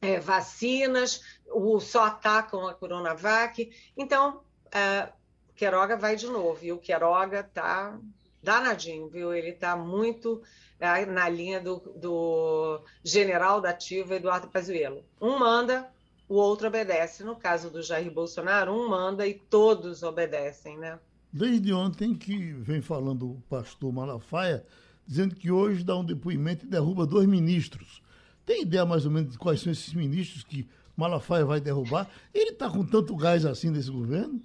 é, vacinas, o, só atacam a Coronavac. Então, é, Queiroga vai de novo. E o Queiroga tá danadinho, viu? Ele tá muito é, na linha do, do general da ativa Eduardo Pazuello. Um manda, o outro obedece. No caso do Jair Bolsonaro, um manda e todos obedecem, né? Desde ontem que vem falando o pastor Malafaia, dizendo que hoje dá um depoimento e derruba dois ministros. Tem ideia mais ou menos de quais são esses ministros que Malafaia vai derrubar? Ele está com tanto gás assim desse governo?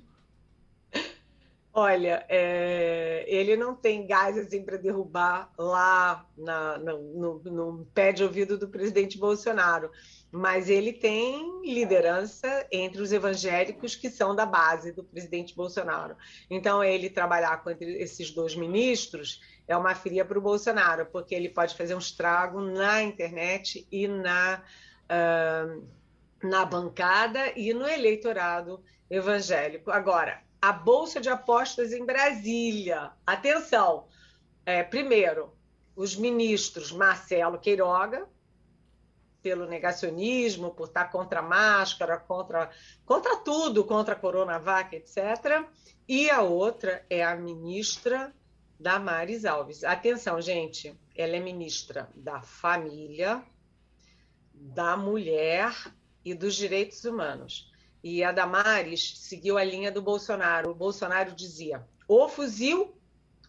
Olha, é, ele não tem gás assim para derrubar lá na, no, no, pé de ouvido do presidente Bolsonaro, mas ele tem liderança entre os evangélicos que são da base do presidente Bolsonaro. Então, ele trabalhar com esses dois ministros é uma fria para o Bolsonaro, porque ele pode fazer um estrago na internet e na, uh, na bancada e no eleitorado evangélico. Agora, a Bolsa de Apostas em Brasília. Atenção! É, primeiro, os ministros Marcelo Queiroga, pelo negacionismo, por estar contra a máscara, contra, contra tudo, contra a Coronavac, etc. E a outra é a ministra Damares Alves. Atenção, gente, ela é ministra da Família, da Mulher e dos Direitos Humanos. E a Damares seguiu a linha do Bolsonaro. O Bolsonaro dizia: ou fuzil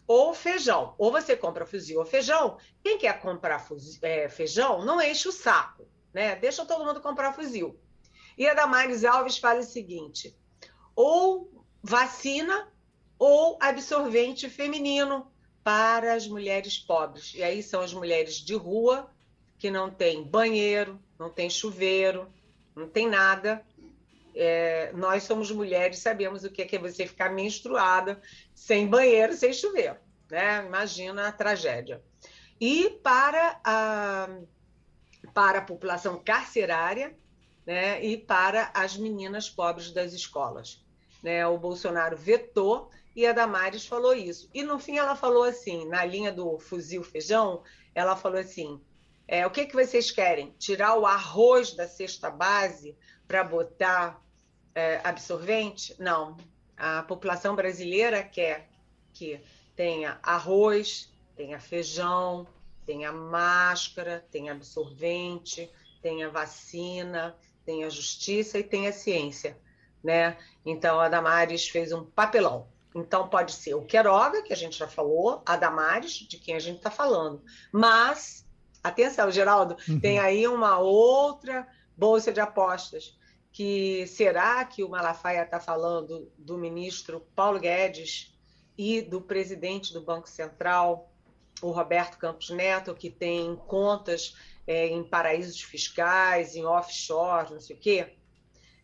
ou feijão. Ou você compra fuzil ou feijão. Quem quer comprar fuzil, é, feijão não enche o saco, né? Deixa todo mundo comprar fuzil. E a Damares Alves fala o seguinte: ou vacina ou absorvente feminino para as mulheres pobres. E aí são as mulheres de rua que não tem banheiro, não tem chuveiro, não tem nada é, nós somos mulheres, sabemos o que é, que é você ficar menstruada sem banheiro, sem chuveiro. Né? Imagina a tragédia. E para a, para a população carcerária né? e para as meninas pobres das escolas. Né? O Bolsonaro vetou e a Damares falou isso. E no fim ela falou assim, na linha do fuzil feijão, ela falou assim: é, o que, que vocês querem? Tirar o arroz da cesta base para botar é, absorvente? Não. A população brasileira quer que tenha arroz, tenha feijão, tenha máscara, tenha absorvente, tenha vacina, tenha justiça e tenha ciência, né? Então a Damares fez um papelão. Então pode ser o Queiroga, que a gente já falou, a Damares, de quem a gente está falando. Mas, atenção, Geraldo, uhum. tem aí uma outra bolsa de apostas que será que o Malafaia está falando do ministro Paulo Guedes e do presidente do Banco Central, o Roberto Campos Neto, que tem contas é, em paraísos fiscais, em offshore, não sei o quê?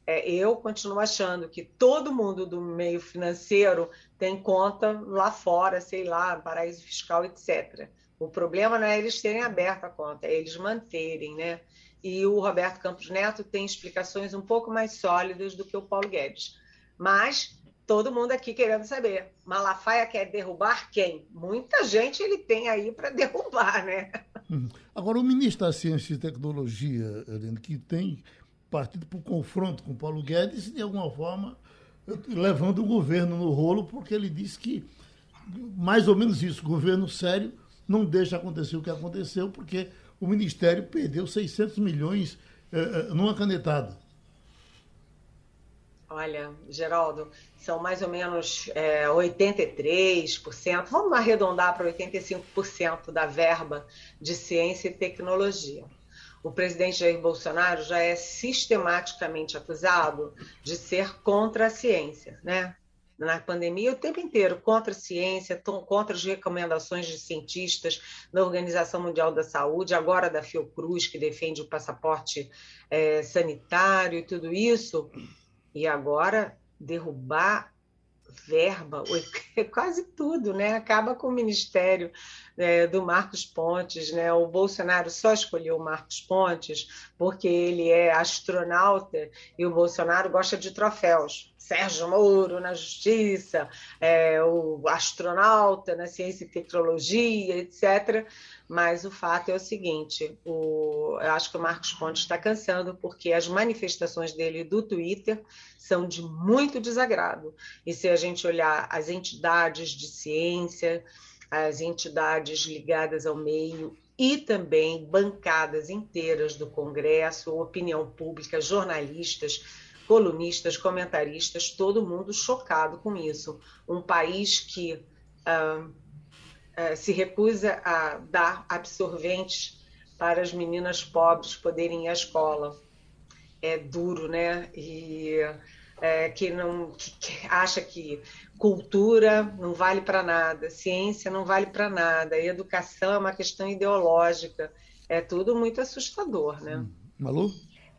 É, eu continuo achando que todo mundo do meio financeiro tem conta lá fora, sei lá, paraíso fiscal, etc. O problema não é eles terem aberto a conta, é eles manterem, né? E o Roberto Campos Neto tem explicações um pouco mais sólidas do que o Paulo Guedes. Mas todo mundo aqui querendo saber, Malafaia quer derrubar quem? Muita gente ele tem aí para derrubar, né? Uhum. Agora, o ministro da Ciência e Tecnologia, que tem partido para o confronto com Paulo Guedes, de alguma forma, levando o governo no rolo, porque ele disse que, mais ou menos isso, governo sério não deixa acontecer o que aconteceu, porque o Ministério perdeu 600 milhões eh, eh, numa canetada. Olha, Geraldo, são mais ou menos é, 83%, vamos arredondar para 85% da verba de ciência e tecnologia. O presidente Jair Bolsonaro já é sistematicamente acusado de ser contra a ciência, né? Na pandemia o tempo inteiro contra a ciência, contra as recomendações de cientistas da Organização Mundial da Saúde, agora da Fiocruz, que defende o passaporte é, sanitário e tudo isso, e agora derrubar verba, quase tudo, né? Acaba com o ministério é, do Marcos Pontes, né? O Bolsonaro só escolheu o Marcos Pontes porque ele é astronauta e o Bolsonaro gosta de troféus. Sérgio Moro na Justiça, é, o astronauta na Ciência e Tecnologia, etc. Mas o fato é o seguinte: o, eu acho que o Marcos Pontes está cansando, porque as manifestações dele do Twitter são de muito desagrado. E se a gente olhar as entidades de ciência, as entidades ligadas ao meio e também bancadas inteiras do Congresso, opinião pública, jornalistas, colunistas, comentaristas, todo mundo chocado com isso. Um país que ah, se recusa a dar absorventes para as meninas pobres poderem ir à escola. É duro, né? E é, que não que, que acha que cultura não vale para nada, ciência não vale para nada, educação é uma questão ideológica. É tudo muito assustador, né? Hum. Malu?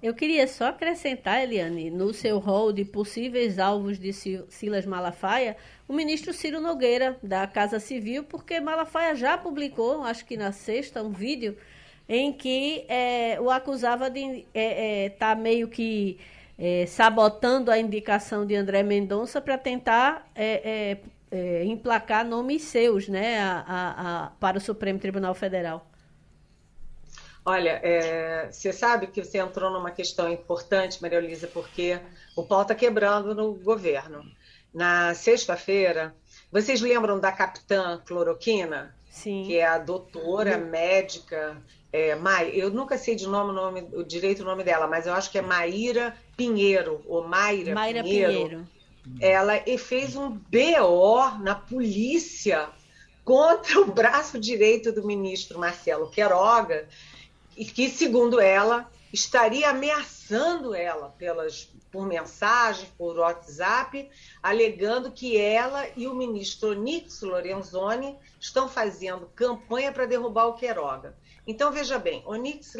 Eu queria só acrescentar, Eliane, no seu rol de possíveis alvos de Silas Malafaia, o ministro Ciro Nogueira, da Casa Civil, porque Malafaia já publicou, acho que na sexta, um vídeo em que é, o acusava de estar é, é, tá meio que é, sabotando a indicação de André Mendonça para tentar é, é, emplacar nomes seus né, a, a, a, para o Supremo Tribunal Federal. Olha, é, você sabe que você entrou numa questão importante, Maria Elisa, porque o pau está quebrando no governo. Na sexta-feira, vocês lembram da capitã cloroquina? Sim. Que é a doutora médica é, Mai, eu nunca sei de nome, nome, o direito o nome dela, mas eu acho que é Maíra Pinheiro, ou Mayra, Mayra Pinheiro. Pinheiro. Ela fez um BO na polícia contra o braço direito do ministro Marcelo Queiroga, e que, segundo ela, estaria ameaçando ela pelas, por mensagem, por WhatsApp, alegando que ela e o ministro Onix Lorenzoni estão fazendo campanha para derrubar o Queiroga. Então, veja bem, Onix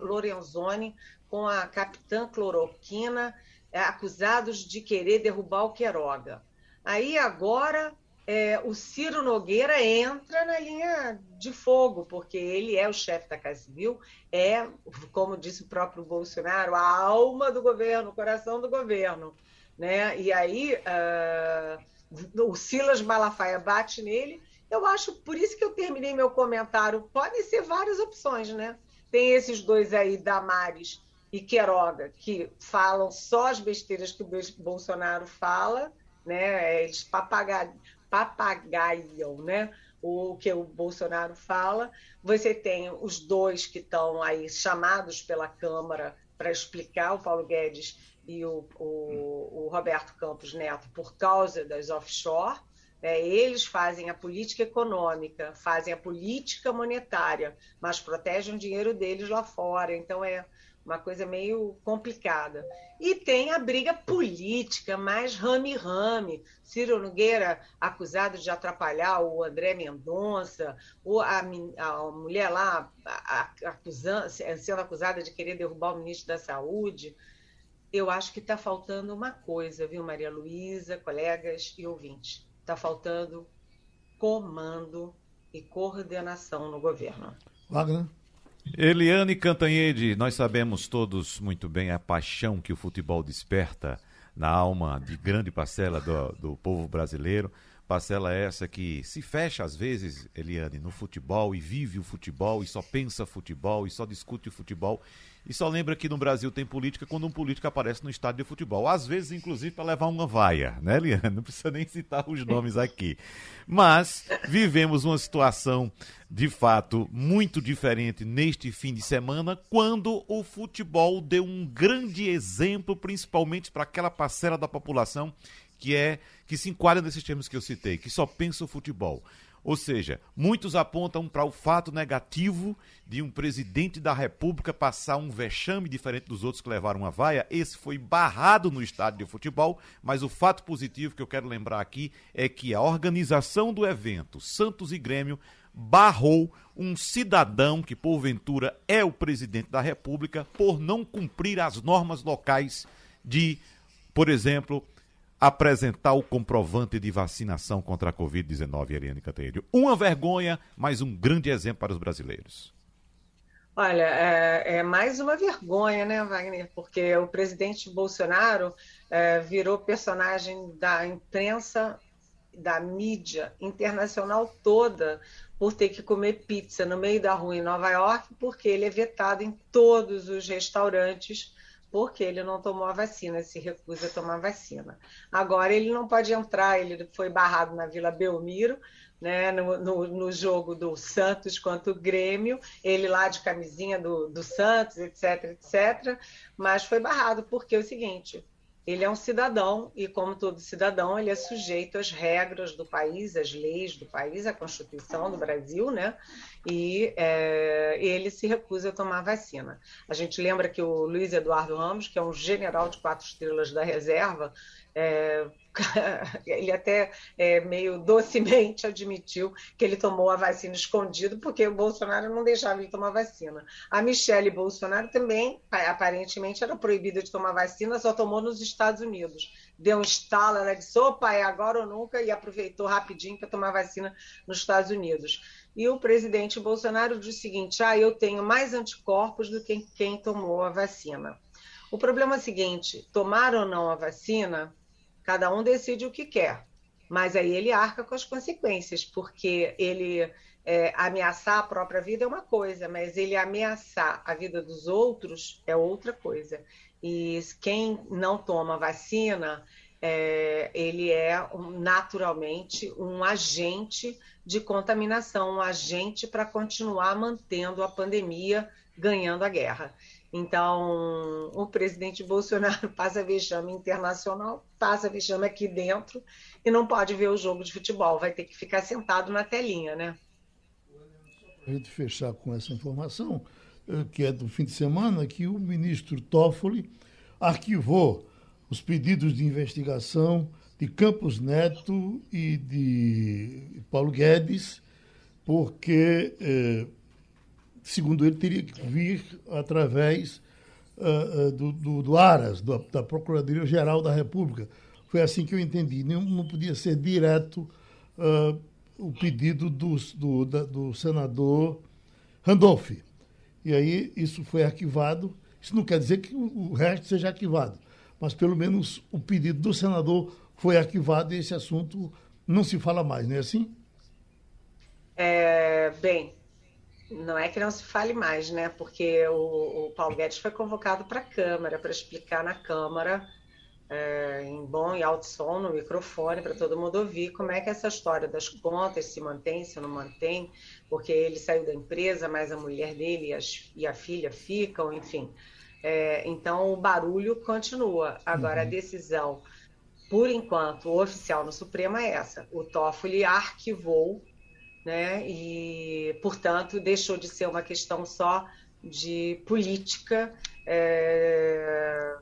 Lorenzoni com a capitã cloroquina é, acusados de querer derrubar o Queiroga. Aí agora é, o Ciro Nogueira entra na linha de fogo, porque ele é o chefe da Casa Civil, é, como disse o próprio Bolsonaro, a alma do governo, o coração do governo. Né? E aí uh, o Silas Malafaia bate nele eu acho, por isso que eu terminei meu comentário, podem ser várias opções, né? Tem esses dois aí, Damares e Queiroga, que falam só as besteiras que o Bolsonaro fala, né? Eles papagaiam, papagaiam né? o que o Bolsonaro fala. Você tem os dois que estão aí chamados pela Câmara para explicar, o Paulo Guedes e o, o, o Roberto Campos Neto, por causa das offshore. É, eles fazem a política econômica, fazem a política monetária, mas protegem o dinheiro deles lá fora. Então é uma coisa meio complicada. E tem a briga política, mais rame-rame. Ciro Nogueira acusado de atrapalhar o André Mendonça, ou a, a mulher lá acusando, sendo acusada de querer derrubar o ministro da Saúde. Eu acho que está faltando uma coisa, viu, Maria Luísa, colegas e ouvintes está faltando comando e coordenação no governo. Wagner? Eliane Cantanhede, nós sabemos todos muito bem a paixão que o futebol desperta na alma de grande parcela do, do povo brasileiro. Parcela essa que se fecha às vezes, Eliane, no futebol e vive o futebol e só pensa futebol e só discute o futebol e só lembra que no Brasil tem política quando um político aparece no estádio de futebol. Às vezes, inclusive, para levar uma vaia, né, Liane? Não precisa nem citar os nomes aqui. Mas vivemos uma situação, de fato, muito diferente neste fim de semana, quando o futebol deu um grande exemplo, principalmente para aquela parcela da população que é que se enquadra nesses termos que eu citei, que só pensa o futebol. Ou seja, muitos apontam para o fato negativo de um presidente da República passar um vexame diferente dos outros que levaram a vaia. Esse foi barrado no estádio de futebol, mas o fato positivo que eu quero lembrar aqui é que a organização do evento, Santos e Grêmio, barrou um cidadão que porventura é o presidente da República por não cumprir as normas locais de, por exemplo, apresentar o comprovante de vacinação contra a Covid-19, Eliane Cantanhede. Uma vergonha, mas um grande exemplo para os brasileiros. Olha, é, é, mais uma vergonha, né, Wagner? Porque o presidente Bolsonaro é, virou personagem da imprensa, da mídia internacional toda, por ter que comer pizza no meio da rua em Nova York, porque ele é vetado em todos os restaurantes porque ele não tomou a vacina, se recusa a tomar a vacina. Agora ele não pode entrar, ele foi barrado na Vila Belmiro, né, no, no, no, jogo do Santos contra o Grêmio, ele lá de camisinha do, do Santos, etc, etc, mas foi barrado porque é o seguinte, ele é um cidadão e, como todo cidadão, ele é sujeito às regras do país, às leis do país, à Constituição do Brasil, né? E é, ele se recusa a tomar vacina. A gente lembra que o Luiz Eduardo Ramos, que é um general de quatro estrelas da reserva, é, ele até é, meio docemente admitiu que ele tomou a vacina escondido porque o Bolsonaro não deixava ele tomar vacina. A Michelle Bolsonaro também, aparentemente, era proibida de tomar vacina, só tomou nos Estados Unidos. Deu um estalo, ela disse, opa, é agora ou nunca, e aproveitou rapidinho para tomar vacina nos Estados Unidos. E o presidente Bolsonaro disse o seguinte, ah, eu tenho mais anticorpos do que quem tomou a vacina. O problema é o seguinte, tomar ou não a vacina Cada um decide o que quer, mas aí ele arca com as consequências, porque ele é, ameaçar a própria vida é uma coisa, mas ele ameaçar a vida dos outros é outra coisa. E quem não toma vacina, é, ele é naturalmente um agente de contaminação, um agente para continuar mantendo a pandemia, ganhando a guerra. Então, o presidente Bolsonaro passa vexame internacional, passa vexame aqui dentro e não pode ver o jogo de futebol, vai ter que ficar sentado na telinha, né? A gente fechar com essa informação, eh, que é do fim de semana, que o ministro Toffoli arquivou os pedidos de investigação de Campos Neto e de Paulo Guedes, porque eh, segundo ele, teria que vir através uh, uh, do, do, do, ARAS, do, da Procuradoria-Geral da República. Foi assim que eu entendi. Não, não podia ser direto uh, o pedido do, do, da, do senador Randolph. E aí isso foi arquivado. Isso não quer dizer que o resto seja arquivado, mas pelo menos o pedido do senador foi arquivado e esse assunto não se fala mais, não é assim? É, bem, não é que não se fale mais, né? Porque o, o Paulo Guedes foi convocado para a Câmara para explicar na Câmara, é, em bom e alto som, no microfone, para todo mundo ouvir como é que essa história das contas se mantém, se não mantém, porque ele saiu da empresa, mas a mulher dele e, as, e a filha ficam, enfim. É, então o barulho continua. Agora uhum. a decisão, por enquanto, oficial no Supremo é essa. O Toffoli arquivou né? E, portanto, deixou de ser uma questão só de política, é,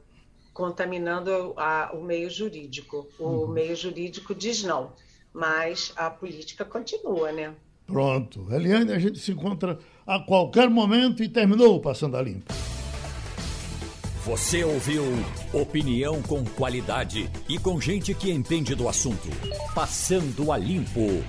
contaminando a, o meio jurídico. O uhum. meio jurídico diz não, mas a política continua, né? Pronto. Eliane, a gente se encontra a qualquer momento e terminou o Passando a Limpo. Você ouviu opinião com qualidade e com gente que entende do assunto. Passando a Limpo.